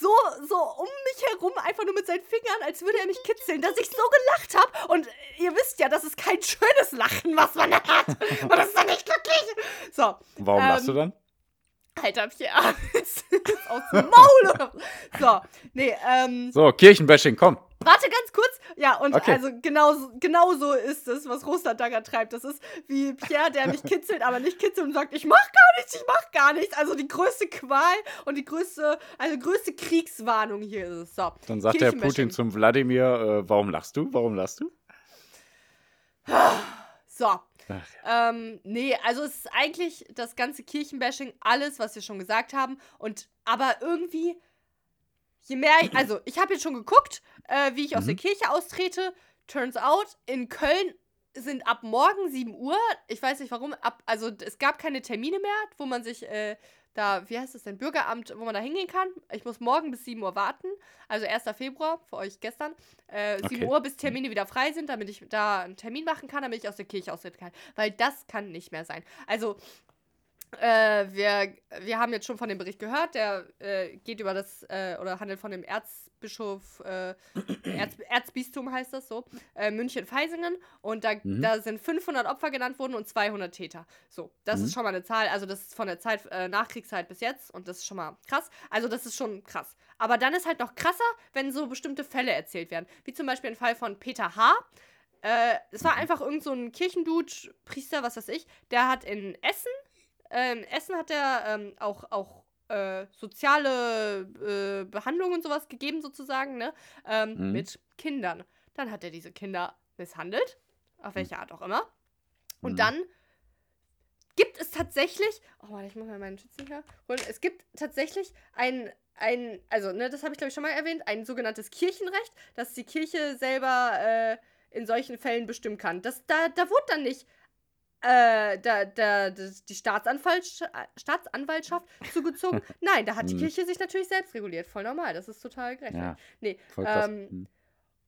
So, so um mich herum, einfach nur mit seinen Fingern, als würde er mich kitzeln, dass ich so gelacht habe. Und ihr wisst ja, das ist kein schönes Lachen, was man hat. Und das ist doch nicht glücklich. So. Warum ähm, lachst du dann? Alter, Pierre. aus dem Maul. So. Nee, ähm. So, Kirchenbashing, komm. Warte ganz kurz. Ja, und Okay. also genau, genau so ist es, was Russland-Dagger treibt. Das ist wie Pierre, der mich kitzelt, aber nicht kitzelt und sagt, ich mach gar nichts, ich mach gar nichts. Also die größte Qual und die größte, also größte Kriegswarnung hier ist es. So. Dann sagt der. Putin zum Wladimir, äh, warum lachst du? Warum lachst du? So. Ach, Ähm, nee, also es ist eigentlich das ganze Kirchenbashing, alles, was wir schon gesagt haben. Und aber irgendwie, je mehr ich, also ich habe jetzt schon geguckt, äh, wie ich aus Mhm. der Kirche austrete. Turns out, in Köln sind ab morgen 7 Uhr, ich weiß nicht warum, ab, also es gab keine Termine mehr, wo man sich äh, da, wie heißt das denn, Bürgeramt, wo man da hingehen kann. Ich muss morgen bis 7 Uhr warten, also 1. Februar, für euch gestern, äh, 7 Okay. Uhr, bis Termine wieder frei sind, damit ich da einen Termin machen kann, damit ich aus der Kirche austreten kann. Weil das kann nicht mehr sein. Also, äh, wir, wir haben jetzt schon von dem Bericht gehört, der äh, geht über das, äh, oder handelt von dem Erzbischof, äh, Erz, Erzbistum heißt das so, äh, München-Feisingen. Und da, Mhm. da sind 500 Opfer genannt worden und 200 Täter. So, das Mhm. ist schon mal eine Zahl, also das ist von der Zeit, äh, Nachkriegszeit bis jetzt und das ist schon mal krass. Also das ist schon krass. Aber dann ist halt noch krasser, wenn so bestimmte Fälle erzählt werden. Wie zum Beispiel ein Fall von Peter H., es war einfach irgend so ein Kirchendude, Priester, was weiß ich, der hat in Essen, äh, in Essen hat er ähm, auch, auch äh, soziale äh, Behandlung und sowas gegeben, sozusagen, ne? Ähm, Mhm. Mit Kindern. Dann hat er diese Kinder misshandelt, auf welche Art auch immer. Und Mhm. dann gibt es tatsächlich, oh warte, ich muss mal meinen Schützen hier holen. Es gibt tatsächlich ein, ein also, ne, das habe ich glaube ich schon mal erwähnt, ein sogenanntes Kirchenrecht, dass die Kirche selber äh, in solchen Fällen bestimmen kann. Das, da, da wurde dann nicht äh, da, da, das, die Staatsanwaltschaft, Staatsanwaltschaft zugezogen. Nein, da hat die Mhm. Kirche sich natürlich selbst reguliert. Voll normal, das ist total gerecht. Ja, Nee, ähm, Hm.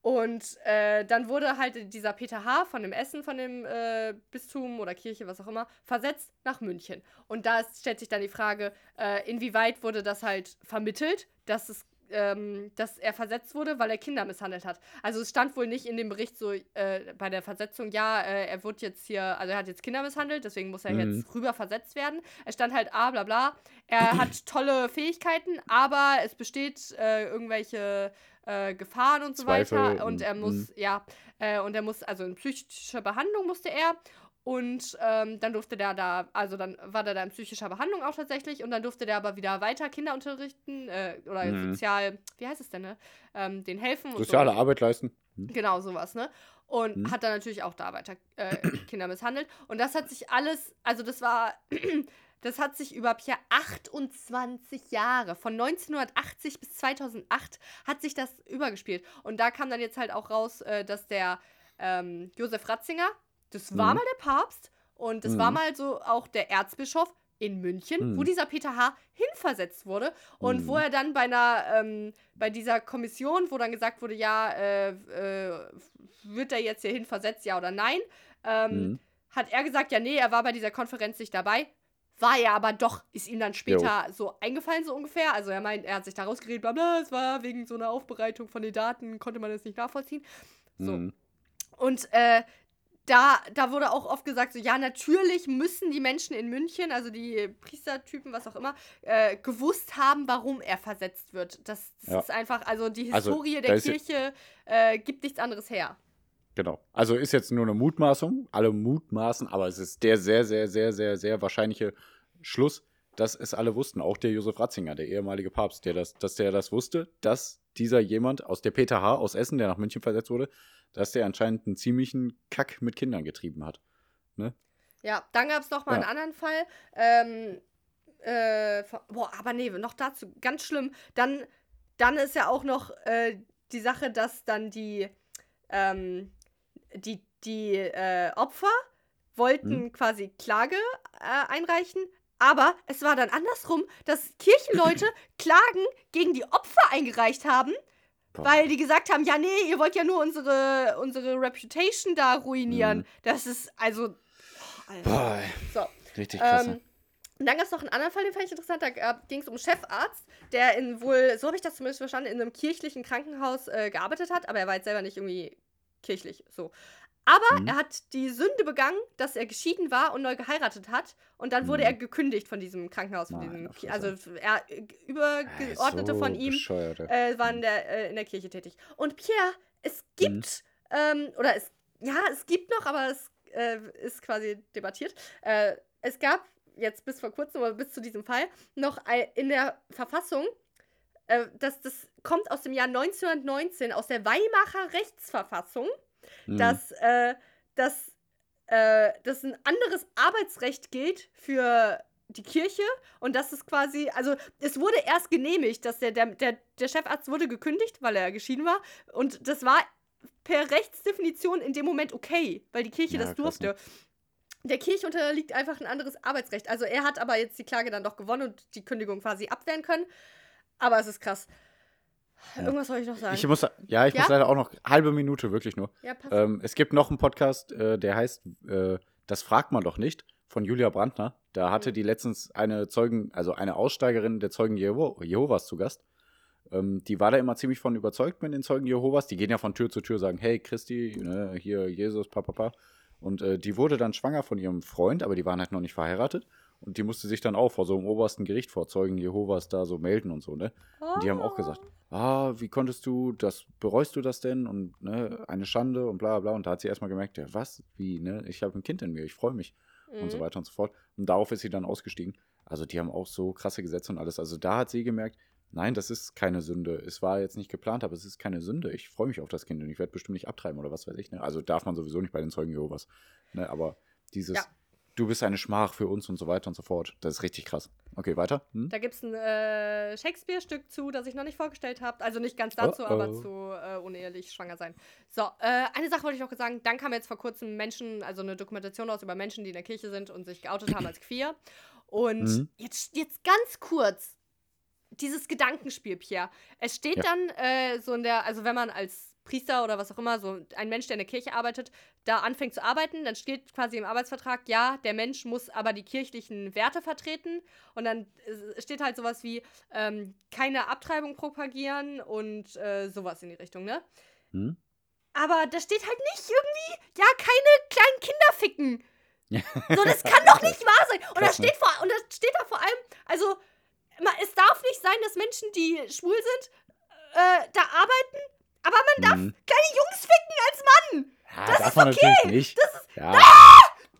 und äh, dann wurde halt dieser Peter H. von dem Essen, von dem äh, Bistum oder Kirche, was auch immer, versetzt nach München. Und da ist, stellt sich dann die Frage, äh, inwieweit wurde das halt vermittelt, dass es ähm, dass er versetzt wurde, weil er Kinder misshandelt hat. Also es stand wohl nicht in dem Bericht so äh, bei der Versetzung, ja, äh, er wird jetzt hier, also er hat jetzt Kinder misshandelt, deswegen muss er Mhm. jetzt rüber versetzt werden. Es stand halt, ah, bla bla. Er hat tolle Fähigkeiten, aber es besteht äh, irgendwelche äh, Gefahren und so Zweifel weiter. Und er muss, ja, äh, und er muss, also in psychische Behandlung musste er. Und ähm, dann durfte der da, also dann war der da in psychischer Behandlung auch tatsächlich. Und dann durfte der aber wieder weiter Kinder unterrichten äh, oder Mhm. sozial, wie heißt es denn, ne? Ähm, den helfen. Soziale so. Arbeit leisten. Hm. Genau, sowas, ne? Und Mhm. hat dann natürlich auch da weiter äh, Kinder misshandelt. Und das hat sich alles, also das war, das hat sich über Pierre 28 Jahre, von 1980 bis 2008, hat sich das übergespielt. Und da kam dann jetzt halt auch raus, äh, dass der ähm, Josef Ratzinger, das war Mhm. mal der Papst und das war Mhm. mal so auch der Erzbischof in München, wo Mhm. dieser Peter H. hinversetzt wurde und wo Mhm. er dann bei einer, ähm, bei dieser Kommission, wo dann gesagt wurde, ja, äh, äh, wird er jetzt hier hinversetzt, ja oder nein, ähm, Mhm. hat er gesagt, ja, nee, er war bei dieser Konferenz nicht dabei. War er aber doch, ist ihm dann später so eingefallen, so ungefähr. Also er meint, er hat sich da rausgeredet, bla bla, es war wegen so einer Aufbereitung von den Daten, konnte man das nicht nachvollziehen. So. Mhm. Und äh, da, da wurde auch oft gesagt, so ja, natürlich müssen die Menschen in München, also die Priestertypen, was auch immer, äh, gewusst haben, warum er versetzt wird. Das, das Ja. ist einfach, also die Also, Historie da der Kirche äh, gibt nichts anderes her. Genau. Also ist jetzt nur eine Mutmaßung. Alle mutmaßen, aber es ist der sehr, sehr, sehr, sehr, sehr wahrscheinliche Schluss, dass es alle wussten. Auch der Josef Ratzinger, der ehemalige Papst, der das, dass der das wusste, dass dieser jemand aus der Peter H. aus Essen, der nach München versetzt wurde, dass der anscheinend einen ziemlichen Kack mit Kindern getrieben hat. Ja, dann gab es noch mal Ja. einen anderen Fall. Ähm, äh, boah, aber nee, noch dazu, ganz schlimm. Dann, dann ist ja auch noch äh, die Sache, dass dann die, ähm, die, die äh, Opfer wollten quasi Klage äh, einreichen, aber es war dann andersrum, dass Kirchenleute Klagen gegen die Opfer eingereicht haben. Weil die gesagt haben, ja, nee, ihr wollt ja nur unsere, unsere Reputation da ruinieren. Mhm. Das ist also. Oh. Boah. So. richtig krass. Ähm, und dann gab es noch einen anderen Fall, den fand ich interessant. Da ging es um einen Chefarzt, der in wohl, so habe ich das zumindest verstanden, in einem kirchlichen Krankenhaus äh, gearbeitet hat, aber er war jetzt selber nicht irgendwie kirchlich so. Aber Mhm. er hat die Sünde begangen, dass er geschieden war und neu geheiratet hat. Und dann wurde Mhm. er gekündigt von diesem Krankenhaus, von Meine diesem, also er äh, übergeordnete so von ihm äh, waren der, äh, in der Kirche tätig. Und Pierre, es gibt, ähm, oder es, ja, es gibt noch, aber es äh, ist quasi debattiert. Äh, es gab jetzt bis vor kurzem, oder bis zu diesem Fall, noch in der Verfassung, äh, das, das kommt aus dem Jahr 1919, aus der Weimarer Rechtsverfassung, Mhm. dass, äh, dass, äh, dass ein anderes Arbeitsrecht gilt für die Kirche und das ist quasi, also es wurde erst genehmigt, dass der, der, der, der Chefarzt wurde gekündigt, weil er geschieden war und das war per Rechtsdefinition in dem Moment okay, weil die Kirche Ja, das krass, ne? durfte. Der Kirche unterliegt einfach ein anderes Arbeitsrecht. Also er hat aber jetzt die Klage dann doch gewonnen und die Kündigung quasi abwehren können. Aber es ist krass. Irgendwas soll ich noch sagen. Ich muss, ja, ich Ja? muss leider auch noch halbe Minute, wirklich nur. ja, passt. Ähm, es gibt noch einen Podcast, äh, der heißt äh, Das fragt man doch nicht von Julia Brandner. Da hatte Mhm. die letztens eine Zeugen, also eine Aussteigerin der Zeugen Jeho Jehovas zu Gast. Ähm, die war da immer ziemlich von überzeugt mit den Zeugen Jehovas. Die gehen ja von Tür zu Tür, sagen, hey Christi, ne, hier Jesus, papa, papa. Und äh, die wurde dann schwanger von ihrem Freund, aber die waren halt noch nicht verheiratet. Und die musste sich dann auch vor so einem obersten Gericht vor Zeugen Jehovas da so melden und so, ne? Und die haben auch gesagt, ah, wie konntest du, das, bereust du das denn? Und ne, eine Schande und bla bla. Und da hat sie erstmal gemerkt, ja, was? Wie, ne? Ich habe ein Kind in mir, ich freue mich und so Mhm. weiter und so fort. Und darauf ist sie dann ausgestiegen. Also die haben auch so krasse Gesetze und alles. Also da hat sie gemerkt, nein, das ist keine Sünde. Es war jetzt nicht geplant, aber es ist keine Sünde. Ich freue mich auf das Kind und ich werde bestimmt nicht abtreiben oder was weiß ich. Ne? Also darf man sowieso nicht bei den Zeugen Jehovas. Ne? Aber dieses, Ja. Du bist eine Schmach für uns und so weiter und so fort. Das ist richtig krass. Okay, weiter. Hm? Da gibt es ein äh, Shakespeare-Stück zu, das ich noch nicht vorgestellt habe. Also nicht ganz dazu, Oh, aber oh. zu äh, unehelich schwanger sein. So, äh, eine Sache wollte ich noch sagen. Dann kam jetzt vor kurzem Menschen, also eine Dokumentation aus über Menschen, die in der Kirche sind und sich geoutet haben als queer. Und Mhm. jetzt, jetzt ganz kurz, dieses Gedankenspiel, Pierre. Es steht Ja. dann äh, so in der, also wenn man als Priester oder was auch immer, so ein Mensch, der in der Kirche arbeitet, da anfängt zu arbeiten, dann steht quasi im Arbeitsvertrag, ja, der Mensch muss aber die kirchlichen Werte vertreten. Und dann äh, steht halt sowas wie ähm, keine Abtreibung propagieren und äh, sowas in die Richtung, ne? Hm? Aber da steht halt nicht irgendwie, ja, keine kleinen Kinder ficken. So, das kann doch nicht wahr sein. Und da ne? steht vor, und da steht da vor allem, also, es darf nicht sein, dass Menschen, die schwul sind, äh, da arbeiten, aber man darf Mhm. kleine Jungs ficken als Mann. Ja, Das darf ist man okay. natürlich nicht. ja,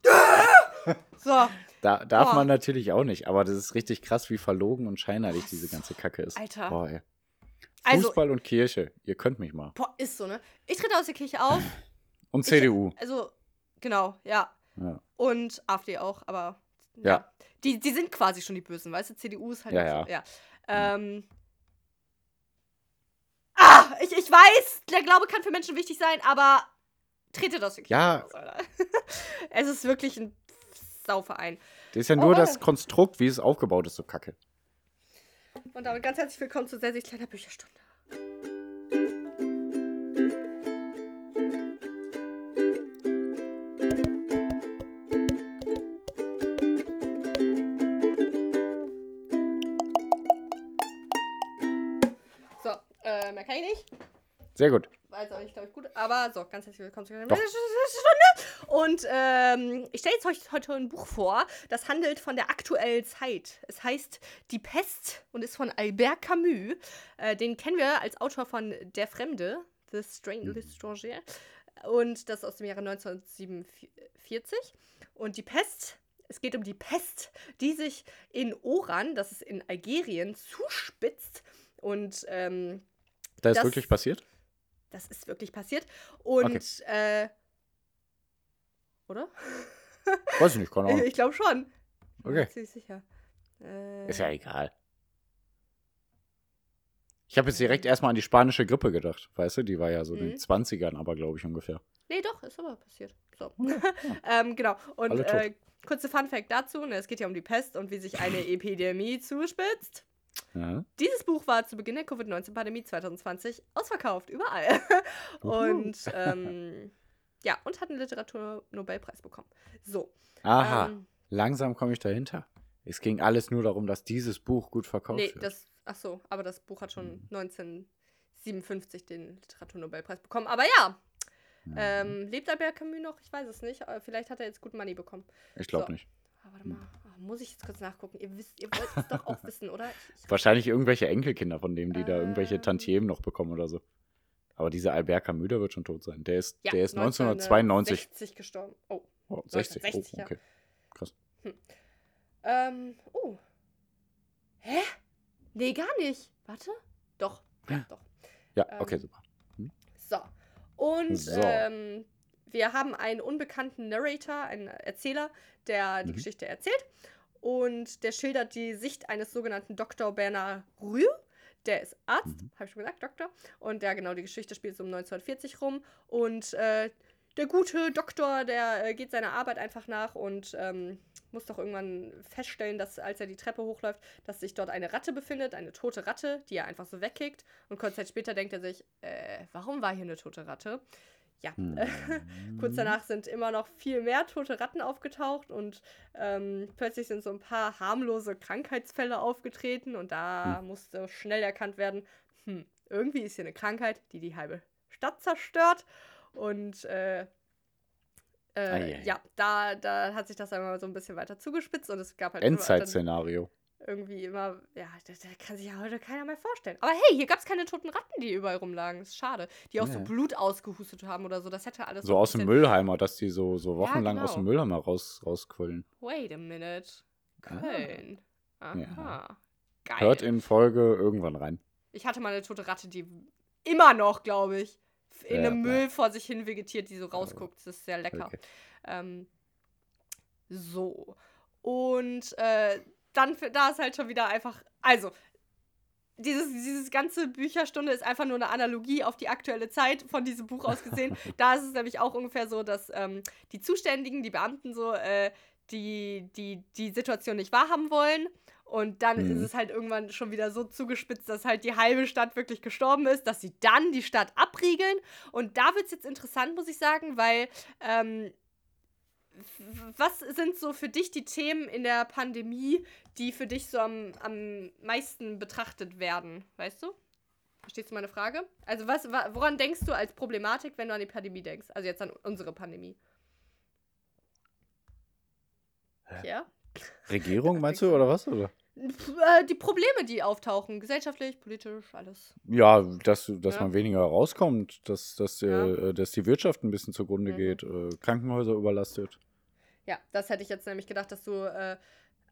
So, da darf Boah. man natürlich auch nicht. Aber das ist richtig krass, wie verlogen und scheinheilig diese ganze Kacke ist. Alter. Boah, ey. Also- Fußball und Kirche, ihr könnt mich mal. boah, ist so, ne? Ich trete aus der Kirche auf. Und CDU. Also, genau, ja. Ja. Und AfD auch, aber ja. Ja. Die, die sind quasi schon die Bösen, weißt du? CDU ist halt Ja, so, ja. ja. Ähm. Ich, ich weiß, der Glaube kann für Menschen wichtig sein, aber tretet aus der Kirche Ja. aus, es ist wirklich ein Sauverein. Das ist ja Oh, nur warte. das Konstrukt, wie es aufgebaut ist, so kacke. Und damit ganz herzlich willkommen zu sehr, sehr kleiner Bücherstunde. Ich nicht. Sehr gut. Auch nicht, glaube ich, gut. Aber so, ganz herzlich willkommen zu einer. Stunde. Und ähm, ich stelle jetzt euch heute ein Buch vor, das handelt von der aktuellen Zeit. Es heißt Die Pest und ist von Albert Camus. Äh, den kennen wir als Autor von Der Fremde, The Strange, Le Stranger. Und das aus dem Jahre 1947. Und die Pest, es geht um die Pest, die sich in Oran, das ist in Algerien, zuspitzt. Und ähm, Da ist Das- wirklich passiert? das ist wirklich passiert. Und, äh. Oder? Weiß ich nicht, keine Ahnung. Ich glaube schon. Okay. Ziemlich sicher. Äh, Ist ja egal. Ich habe jetzt direkt erstmal an die spanische Grippe gedacht, weißt du? Die war ja so in Mhm. den 20ern, aber glaube ich ungefähr. Nee, doch, ist aber passiert. So. ähm, genau. Und äh, kurze Fun Fact dazu: ne, Es geht ja um die Pest und wie sich eine Epidemie zuspitzt. Ja. Dieses Buch war zu Beginn der Covid-19-Pandemie 2020 ausverkauft, überall. und ähm, ja, und hat einen Literaturnobelpreis bekommen. So. Aha, Ähm, langsam komme ich dahinter. Es ging alles nur darum, dass dieses Buch gut verkauft nee, wird. Das, ach so, aber das Buch hat schon 1957 den Literaturnobelpreis bekommen. Aber ja, Mhm. ähm, lebt Albert Camus noch? Ich weiß es nicht. Vielleicht hat er jetzt gut Money bekommen. ich glaube so. nicht. Ah, warte mal, muss ich jetzt kurz nachgucken? Ihr wisst, ihr wollt es doch auch wissen, oder? Ich, ich, Wahrscheinlich irgendwelche Enkelkinder von dem, die da irgendwelche Ähm. Tantiemen noch bekommen oder so. Aber dieser Albert Camus, der wird schon tot sein. Der ist, ja, der ist 1992. 1960 gestorben. Oh. Oh, 60. 1960, oh, ja. okay. Krass. Ähm, oh. Hä? Nee, gar nicht. Warte. Doch. Ja, doch. Ja, Ähm, okay, super. So. Und So. Ähm, wir haben einen unbekannten Narrator, einen Erzähler, der die Mhm. Geschichte erzählt. Und der schildert die Sicht eines sogenannten Dr. Bernard Rue. Der ist Arzt, Mhm. habe ich schon gesagt, Doktor. Und der, genau, die Geschichte spielt so um 1940 rum. Und äh, der gute Doktor, der äh, geht seiner Arbeit einfach nach und ähm, muss doch irgendwann feststellen, dass als er die Treppe hochläuft, dass sich dort eine Ratte befindet, eine tote Ratte, die er einfach so wegkickt. Und kurz Zeit später denkt er sich, äh, warum war hier eine tote Ratte? Ja, Mhm. kurz danach sind immer noch viel mehr tote Ratten aufgetaucht und ähm, plötzlich sind so ein paar harmlose Krankheitsfälle aufgetreten und da musste schnell erkannt werden, hm, irgendwie ist hier eine Krankheit, die die halbe Stadt zerstört und äh, äh, ja, da, da hat sich das einmal so ein bisschen weiter zugespitzt und es gab halt Endzeit-Szenario. Irgendwie immer, ja, das, das kann sich ja heute keiner mehr vorstellen. Aber hey, hier gab es keine toten Ratten, die überall rumlagen. Das ist schade. Die auch so Nee. Blut ausgehustet haben oder so. Das hätte alles So aus dem Müllheimer, dass die so, so wochenlang aus genau. dem Müllheimer raus, rausquillen. Wait a minute. Ah. Köln. Aha. Ja. Geil. Hört in Folge irgendwann rein. ich hatte mal eine tote Ratte, die immer noch, glaube ich, in Ja, einem ja. Müll vor sich hin vegetiert, die so rausguckt. Das ist sehr lecker. Okay. Ähm, so. Und äh, dann, für, da ist halt schon wieder einfach, also, dieses, dieses ganze Bücherstunde ist einfach nur eine Analogie auf die aktuelle Zeit von diesem Buch aus gesehen. da ist es nämlich auch ungefähr so, dass ähm, die Zuständigen, die Beamten so, äh, die, die die Situation nicht wahrhaben wollen. Und dann Mhm. ist es halt irgendwann schon wieder so zugespitzt, dass halt die halbe Stadt wirklich gestorben ist, dass sie dann die Stadt abriegeln. Und da wird es jetzt interessant, muss ich sagen, weil ähm, was sind so für dich die Themen in der Pandemie, die für dich so am, am meisten betrachtet werden? Weißt du? Verstehst du meine Frage? Also, was, wa- woran denkst du als Problematik, wenn du an die Pandemie denkst? Also jetzt an unsere Pandemie. Hä? Ja? Regierung meinst du oder was? Oder? Äh, die Probleme, die auftauchen, gesellschaftlich, politisch, alles. Ja, dass, dass Ja. man weniger rauskommt, dass, dass, Ja. äh, dass die Wirtschaft ein bisschen zugrunde Mhm. geht, äh, Krankenhäuser überlastet. Ja, das hätte ich jetzt nämlich gedacht, dass du, äh,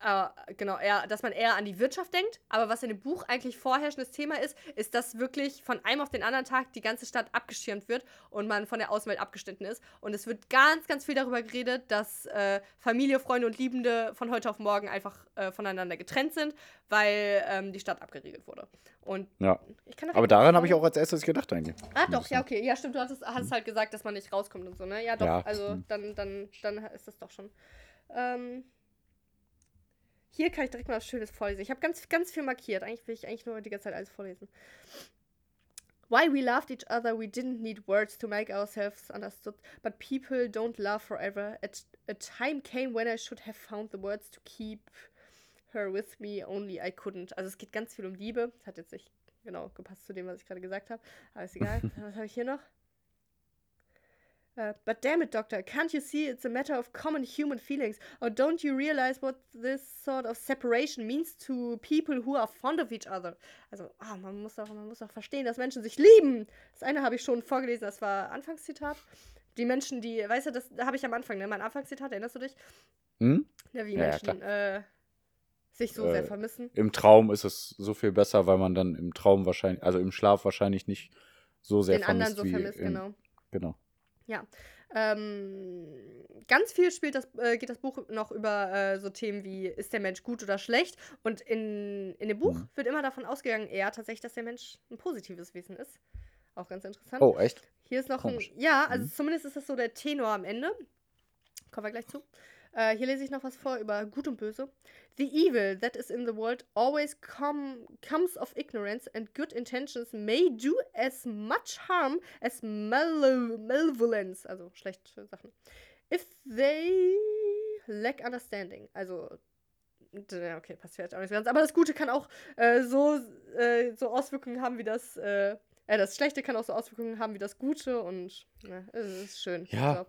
äh, genau, eher, dass man eher an die Wirtschaft denkt. Aber was in dem Buch eigentlich vorherrschendes Thema ist, ist, dass wirklich von einem auf den anderen Tag die ganze Stadt abgeschirmt wird und man von der Außenwelt abgeschnitten ist. Und es wird ganz, ganz viel darüber geredet, dass äh, Familie, Freunde und Liebende von heute auf morgen einfach äh, voneinander getrennt sind, weil ähm, die Stadt abgeriegelt wurde. Und Ja. ich kann Aber daran habe ich auch als erstes gedacht eigentlich. Ah, doch, ja, okay. Ja, stimmt, du hattest, hast halt gesagt, dass man nicht rauskommt und so, ne? Ja, doch, Ja. also Hm. dann, dann, dann ist das doch schon. Ähm, hier kann ich direkt mal was Schönes vorlesen. Ich habe ganz, ganz viel markiert. Eigentlich will ich eigentlich nur die ganze Zeit alles vorlesen. Why we loved each other, we didn't need words to make ourselves understood. But people don't love forever. At a time came when I should have found the words to keep her with me, only I couldn't. Also es geht ganz viel um Liebe. Das hat jetzt nicht genau gepasst zu dem, was ich gerade gesagt habe. Aber ist egal. was habe ich hier noch? Uh, but damn it, Doctor, can't you see it's a matter of common human feelings? Or don't you realize what this sort of separation means to people who are fond of each other? Also, ah, man, muss auch, man muss auch verstehen, dass Menschen sich lieben. Das eine habe ich schon vorgelesen, das war Anfangszitat. Die Menschen, die, weißt du, das habe ich am Anfang, ne? Mein Anfangszitat, erinnerst du dich? Hm? Ja, wie Ja, ja, Menschen äh, sich so Äh, sehr vermissen. Im Traum ist es so viel besser, weil man dann im Traum wahrscheinlich, also im Schlaf wahrscheinlich nicht so sehr Den anderen vermisst so wie vermisst, im, genau. Genau. Ähm, ganz viel spielt das, äh, geht das Buch noch über äh, so Themen wie, ist der Mensch gut oder schlecht? Und in, in dem Buch Mhm. wird immer davon ausgegangen, eher tatsächlich, dass der Mensch ein positives Wesen ist. Auch ganz interessant. Oh, echt? Hier ist noch Komisch. ein. Ja, also Mhm. zumindest ist das so der Tenor am Ende. Kommen wir gleich zu. Äh, hier lese ich noch was vor über Gut und Böse. The evil that is in the world always come, comes of ignorance, and good intentions may do as much harm as mal malevolence. Also schlechte Sachen. If they lack understanding. Also. Okay, passt vielleicht auch nicht ganz. Aber das Gute kann auch äh, so, äh, so Auswirkungen haben wie das. Äh, äh, das Schlechte kann auch so Auswirkungen haben wie das Gute und ja, es ist schön. Ja.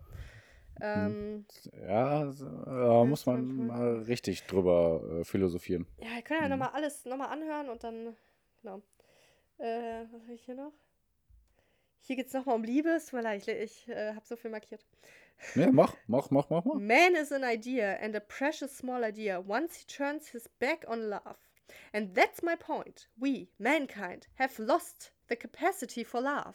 So. Ähm, Ja, äh, muss man mal richtig drüber äh, philosophieren. ja, wir können ja Mhm. nochmal alles nochmal anhören und dann, genau. Äh, was habe ich hier noch? Hier geht es nochmal um Liebe. Es tut mir leid, ich, ich äh, habe so viel markiert. Ne, mach, mach, mach, mach, mach. Man is an idea and a precious small idea once he turns his back on love. And that's my point. We, mankind, have lost the capacity for love.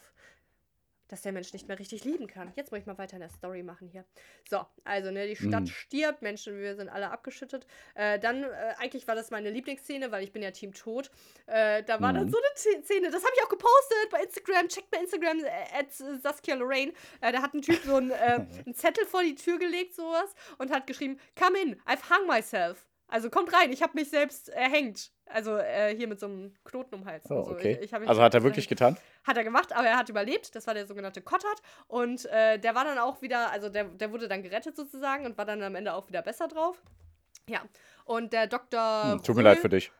Dass der Mensch nicht mehr richtig lieben kann. Jetzt muss ich mal weiter in der Story machen hier. So, also, ne, die Stadt Mhm. stirbt, Menschen, wir sind alle abgeschüttet. Äh, dann, äh, eigentlich war das meine Lieblingsszene, weil ich bin ja Team Tod. Äh, da war dann Mhm. so eine Szene, das habe ich auch gepostet bei Instagram. Checkt bei Instagram, äh, at Saskia Lorraine. Äh, da hat ein Typ so einen, äh, einen Zettel vor die Tür gelegt, sowas, und hat geschrieben, come in, I've hung myself. Also kommt rein, ich habe mich selbst erhängt. Also äh, hier mit so einem Knoten um den Hals. Oh, Also, okay. ich, ich Also hat er wirklich getan? Hat er gemacht, aber er hat überlebt. Das war der sogenannte Kottard. Und äh, der war dann auch wieder, also der, der wurde dann gerettet sozusagen und war dann am Ende auch wieder besser drauf. Ja. Und der Dr. Hm, tut mir leid für dich.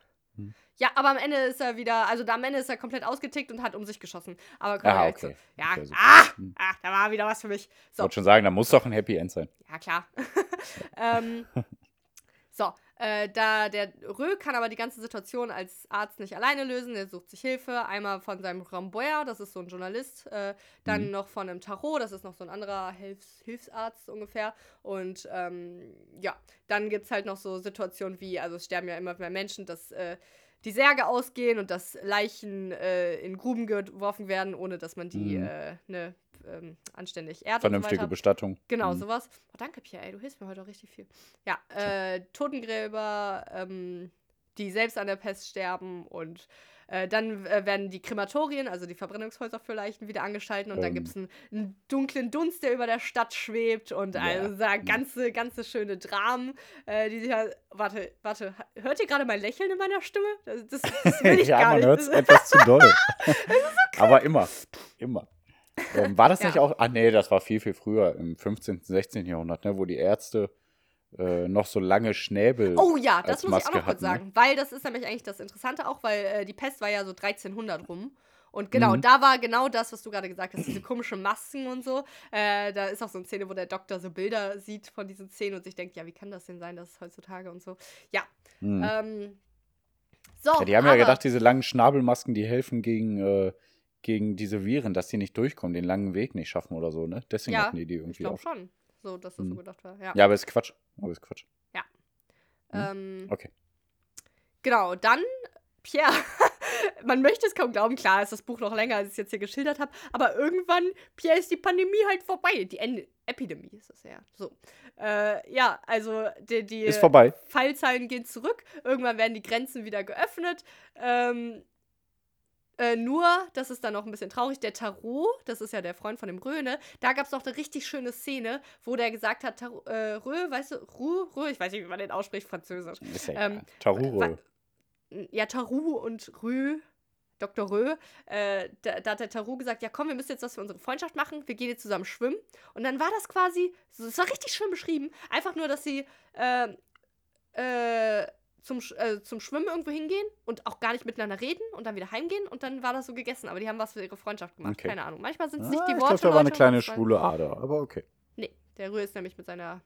Ja, aber am Ende ist er wieder, also da am Ende ist er komplett ausgetickt und hat um sich geschossen. Aber wir Ah, okay. Ja, Okay, ah, Hm. ah, da war wieder was für mich. Ich So, wollte schon sagen, da muss doch ein Happy End sein. ja, klar. ähm, so, äh, da der Rö kann aber die ganze Situation als Arzt nicht alleine lösen. Er sucht sich Hilfe. Einmal von seinem Ramboyer, das ist so ein Journalist. Äh, dann Mhm. noch von einem Tarot, das ist noch so ein anderer Hilfs Hilfsarzt ungefähr. Und ähm, ja, dann gibt es halt noch so Situationen wie, also es sterben ja immer mehr Menschen, dass äh, die Särge ausgehen und dass Leichen äh, in Gruben geworfen werden, ohne dass man die Mhm. äh, ne, ähm, anständig und Vernünftige so. Bestattung. Genau, Hm. sowas. Oh, danke, Pierre, ey, du hilfst mir heute auch richtig viel. Ja, äh, Totengräber, ähm, die selbst an der Pest sterben und äh, dann äh, werden die Krematorien, also die Verbrennungshäuser für Leichen, wieder angeschalten und dann Ähm. gibt es einen, einen dunklen Dunst, der über der Stadt schwebt und Ja. also da ganze, ganze schöne Dramen, äh, die sich ja. Warte, warte, hört ihr gerade mein Lächeln in meiner Stimme? Das, das, das will ich ja, gar man hört es etwas zu doll. Aber immer. Immer. Ähm, war das Ja. nicht auch? Ah, nee, das war viel, viel früher, im 15., 16. Jahrhundert, ne, wo die Ärzte äh, noch so lange Schnäbel. Oh ja, das muss ich auch Maske noch kurz hatten, ne? sagen, weil das ist nämlich eigentlich das Interessante auch, weil äh, die Pest war ja so 1300 rum. Und genau, Mhm. da war genau das, was du gerade gesagt hast, diese komischen Masken und so. Äh, da ist auch so eine Szene, wo der Doktor so Bilder sieht von diesen Szenen und sich denkt, ja, wie kann das denn sein, dass es heutzutage und so. Ja. Hm. Ähm, so, Ja, die haben ja gedacht, diese langen Schnabelmasken, die helfen gegen, äh, gegen diese Viren, dass die nicht durchkommen, den langen Weg nicht schaffen oder so, ne? Deswegen Ja, hatten die die ich irgendwie glaube auch. schon, so, dass das so Mhm. gedacht war. Ja. Ja, aber ist Quatsch. Aber ist Quatsch. Ähm, Okay. Genau, dann, Pierre, man möchte es kaum glauben, klar ist das Buch noch länger, als ich es jetzt hier geschildert habe, aber irgendwann, Pierre, ist die Pandemie halt vorbei. Die Ende Epidemie ist es ja. So. Äh, ja, also die, die Ist vorbei. Fallzahlen gehen zurück, irgendwann werden die Grenzen wieder geöffnet. Ähm, äh, nur, das ist dann noch ein bisschen traurig, der Tarot, das ist ja der Freund von dem Röhne, da gab es noch eine richtig schöne Szene, wo der gesagt hat, Tarot, äh, Rö, weißt du, Rö, Rö, ich weiß nicht, wie man den ausspricht, französisch. Ähm. Tarure. Ja, Taru und Rö, Dr. Rö, äh, da, da hat der Taru gesagt, ja komm, wir müssen jetzt was für unsere Freundschaft machen, wir gehen jetzt zusammen schwimmen. Und dann war das quasi, es war richtig schön beschrieben, einfach nur, dass sie äh, äh, zum, äh, zum Schwimmen irgendwo hingehen und auch gar nicht miteinander reden und dann wieder heimgehen und dann war das so gegessen. Aber die haben was für ihre Freundschaft gemacht, Okay. keine Ahnung. Manchmal sind es Ah, nicht die ich Worte, glaube, da war eine kleine schwule Ader, aber okay. Nee, der Rö ist nämlich mit seiner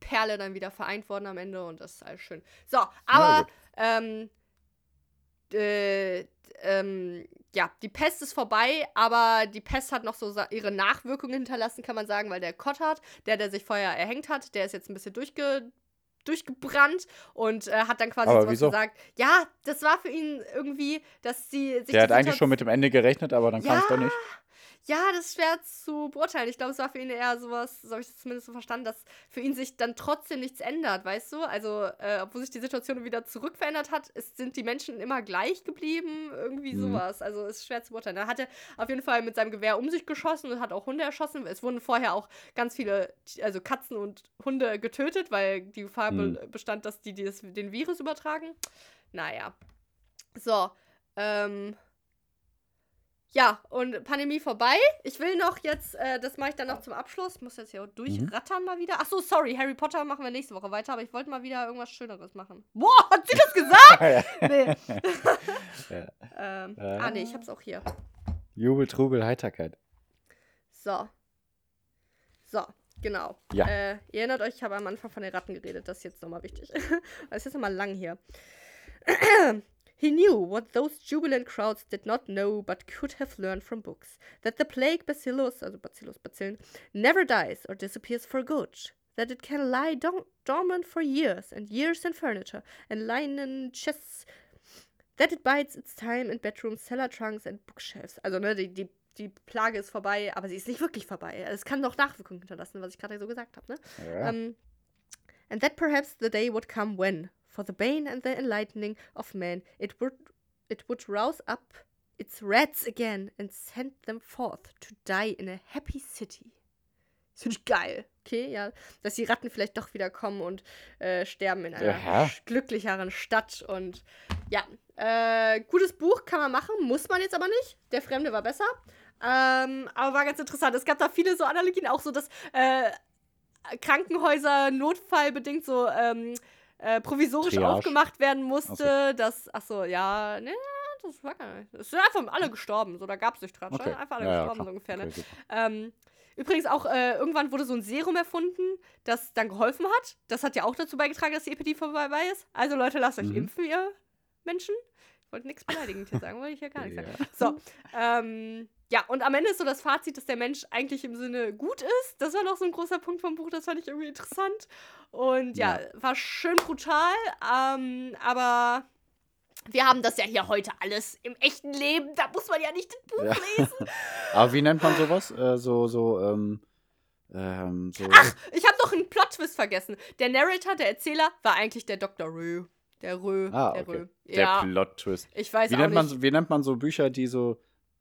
Perle dann wieder vereint worden am Ende und das ist alles schön. So, aber ähm, äh, ähm, ja, die Pest ist vorbei, aber die Pest hat noch so ihre Nachwirkungen hinterlassen, kann man sagen, weil der Kottard, der, der sich vorher erhängt hat, der ist jetzt ein bisschen durchge durchgebrannt und äh, hat dann quasi Aber wieso? gesagt, ja, das war für ihn irgendwie, dass sie sich Der hat eigentlich schon mit dem Ende gerechnet, aber dann kam es doch nicht. Ja, das ist schwer zu beurteilen. Ich glaube, es war für ihn eher sowas, so habe ich das zumindest so verstanden, dass für ihn sich dann trotzdem nichts ändert, weißt du? Also, äh, obwohl sich die Situation wieder zurückverändert hat, ist, sind die Menschen immer gleich geblieben, irgendwie Mhm. sowas. Also, es ist schwer zu beurteilen. Er hatte auf jeden Fall mit seinem Gewehr um sich geschossen und hat auch Hunde erschossen. Es wurden vorher auch ganz viele, also Katzen und Hunde getötet, weil die Gefahr Mhm. be bestand, dass die, die das, den Virus übertragen. Naja. So, ähm. Ja, und Pandemie vorbei. Ich will noch jetzt, äh, das mache ich dann noch zum Abschluss. Muss jetzt hier auch durchrattern mal wieder. Ach so, sorry, Harry Potter machen wir nächste Woche weiter, aber ich wollte mal wieder irgendwas Schöneres machen. Boah, hat sie das gesagt? nee. Ähm, Äh. ah, nee, ich hab's auch hier. Jubel, Trubel, Heiterkeit. So. So, genau. Ja. Äh, ihr erinnert euch, ich habe am Anfang von den Ratten geredet. Das ist jetzt nochmal wichtig. Das ist jetzt nochmal lang hier. He knew what those jubilant crowds did not know but could have learned from books. That the plague bacillus, also Bacillus, Bazillen, never dies or disappears for good. That it can lie dormant for years and years in furniture and linen chests. That it bides its time in bedrooms, cellar trunks and bookshelves. Also, ne, die, die, die Plage ist vorbei, aber sie ist nicht wirklich vorbei. Es kann noch Nachwirkungen hinterlassen, was ich gerade so gesagt habe, ne? Ja. Um, and that perhaps the day would come when, for the bane and the enlightening of man, it would it would rouse up its rats again and send them forth to die in a happy city. Das finde ich geil. Okay, ja. Dass die Ratten vielleicht doch wieder kommen und äh, sterben in einer sch- glücklicheren Stadt. Und ja, äh, gutes Buch kann man machen, muss man jetzt aber nicht. Der Fremde war besser. Ähm, aber war ganz interessant. Es gab da viele so Analogien, auch so, dass äh, Krankenhäuser notfallbedingt so ähm, äh, provisorisch Triage. aufgemacht werden musste. Das, ach so, ja, ne, das war gar nicht. Es sind einfach alle gestorben. So, da gab es nicht dran. Okay. Einfach alle Ja, ja, gestorben, klar. so ungefähr. Ne? Okay. Ähm, übrigens auch, äh, irgendwann wurde so ein Serum erfunden, das dann geholfen hat. Das hat ja auch dazu beigetragen, dass die Epidemie vorbei ist. Also Leute, lasst euch Mhm. impfen, ihr Menschen. Ich wollte nichts beleidigend hier sagen, wollte ich ja gar nicht Ja. sagen. So, ähm, ja, und am Ende ist so das Fazit, dass der Mensch eigentlich im Sinne gut ist. Das war noch so ein großer Punkt vom Buch, das fand ich irgendwie interessant. Und ja, war schön brutal, ähm, aber wir haben das ja hier heute alles im echten Leben. Da muss man ja nicht das Buch Ja. lesen. Aber wie nennt man sowas? Äh, so, so, ähm, ähm, so. Ich habe noch einen Plot-Twist vergessen. Der Narrator, der Erzähler, war eigentlich der Dr. Rö. Der Rö. ah, der okay. Rö. Der Ja, Plot-Twist. ich weiß Wie auch nennt, man, nicht. so- wie nennt man so Bücher, die so.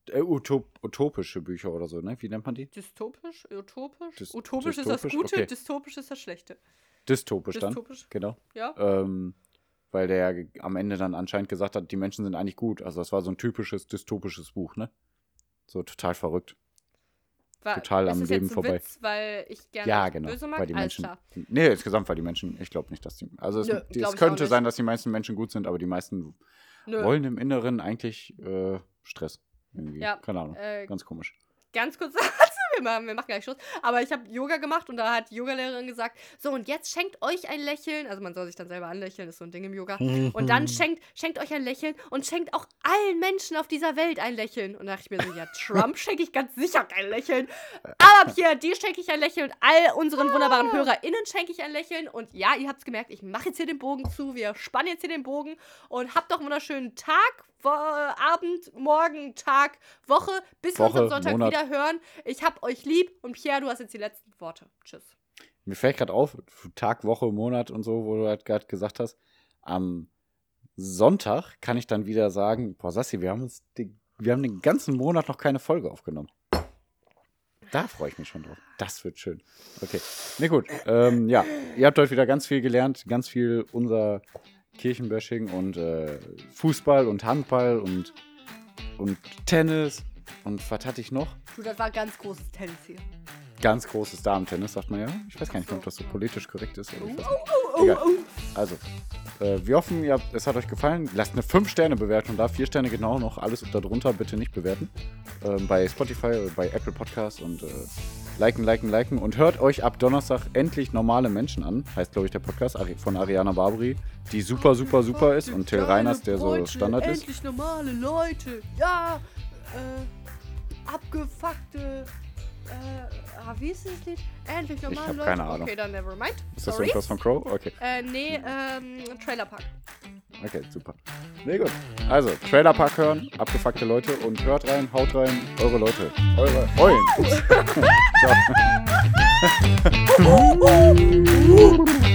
Äh, utop, utopische Bücher oder so, ne? Wie nennt man die? Dystopisch? Utopisch? Dys- Utopisch ist das? Gute, Okay. dystopisch ist das Schlechte. Dystopisch dann. Dystopisch, Genau. ja. Ähm, weil der ja am Ende dann anscheinend gesagt hat, die Menschen sind eigentlich gut. Also das war so ein typisches dystopisches Buch, ne? So total verrückt. War, total am Leben jetzt ein vorbei. Witz, weil ich gerne Ja, genau. böse mag? Weil die Menschen. Nee, insgesamt, weil die Menschen, ich glaube nicht, dass die. Also es, Nö, die, es könnte sein, dass die meisten Menschen gut sind, aber die meisten Nö. wollen im Inneren eigentlich äh, Stress. Irgendwie. Ja, Keine Ahnung. Äh, Ganz komisch. ganz kurz, wir machen, wir machen gleich Schluss. Aber ich habe Yoga gemacht und da hat die Yogalehrerin gesagt, so und jetzt schenkt euch ein Lächeln. Also man soll sich dann selber anlächeln, ist so ein Ding im Yoga. Und dann schenkt, schenkt euch ein Lächeln und schenkt auch allen Menschen auf dieser Welt ein Lächeln. Und da dachte ich mir so, ja, Trump schenke ich ganz sicher kein Lächeln. Aber Pierre, dir schenke ich ein Lächeln und all unseren wunderbaren HörerInnen schenke ich ein Lächeln. Und ja, ihr habt es gemerkt, ich mache jetzt hier den Bogen zu. Wir spannen jetzt hier den Bogen und habt doch einen wunderschönen Tag, Wo Abend, Morgen, Tag, Woche, bis wir uns Woche, am Sonntag Monat. wieder hören. Ich hab euch lieb und Pierre, du hast jetzt die letzten Worte. Tschüss. Mir fällt gerade auf, Tag, Woche, Monat und so, wo du halt gerade gesagt hast, am Sonntag kann ich dann wieder sagen, boah, Sassi, wir haben uns die, wir haben den ganzen Monat noch keine Folge aufgenommen. Da freue ich mich schon drauf. Das wird schön. Okay. Ne, gut. Ähm, ja, ihr habt heute wieder ganz viel gelernt, ganz viel unser Kirchenbashing und äh, Fußball und Handball und, und Tennis. Und was hatte ich noch? Du, das war ganz großes Tennis hier. Ganz großes Damentennis, sagt man ja. Ich weiß gar nicht, ob das so politisch korrekt ist. Oder ich weiß nicht. Oh, Egal. Also, äh, wir hoffen, ihr habt, es hat euch gefallen. Lasst eine 5-Sterne-Bewertung da. 4 Sterne genau noch. Alles darunter bitte nicht bewerten. Ähm, bei Spotify, äh, bei Apple Podcasts und äh, liken, liken, liken. Und hört euch ab Donnerstag endlich normale Menschen an. Heißt, glaube ich, der Podcast von Ariana Barbary, die super, super, super ist. Und Till Reiners, der so Standard ist. Endlich normale Leute. Ja. Äh, abgefuckte. Äh, ah, wie ist das Lied? Endlich normal, ich Leute. Keine Ahnung. Okay, dann never mind. Ist das irgendwas von Crow? Okay. Äh, nee, ähm, Trailer Park. Okay, super. Nee, gut. Also, Trailer Park hören, abgefuckte Leute und hört rein, haut rein, eure Leute. Eure Heulen. Ups.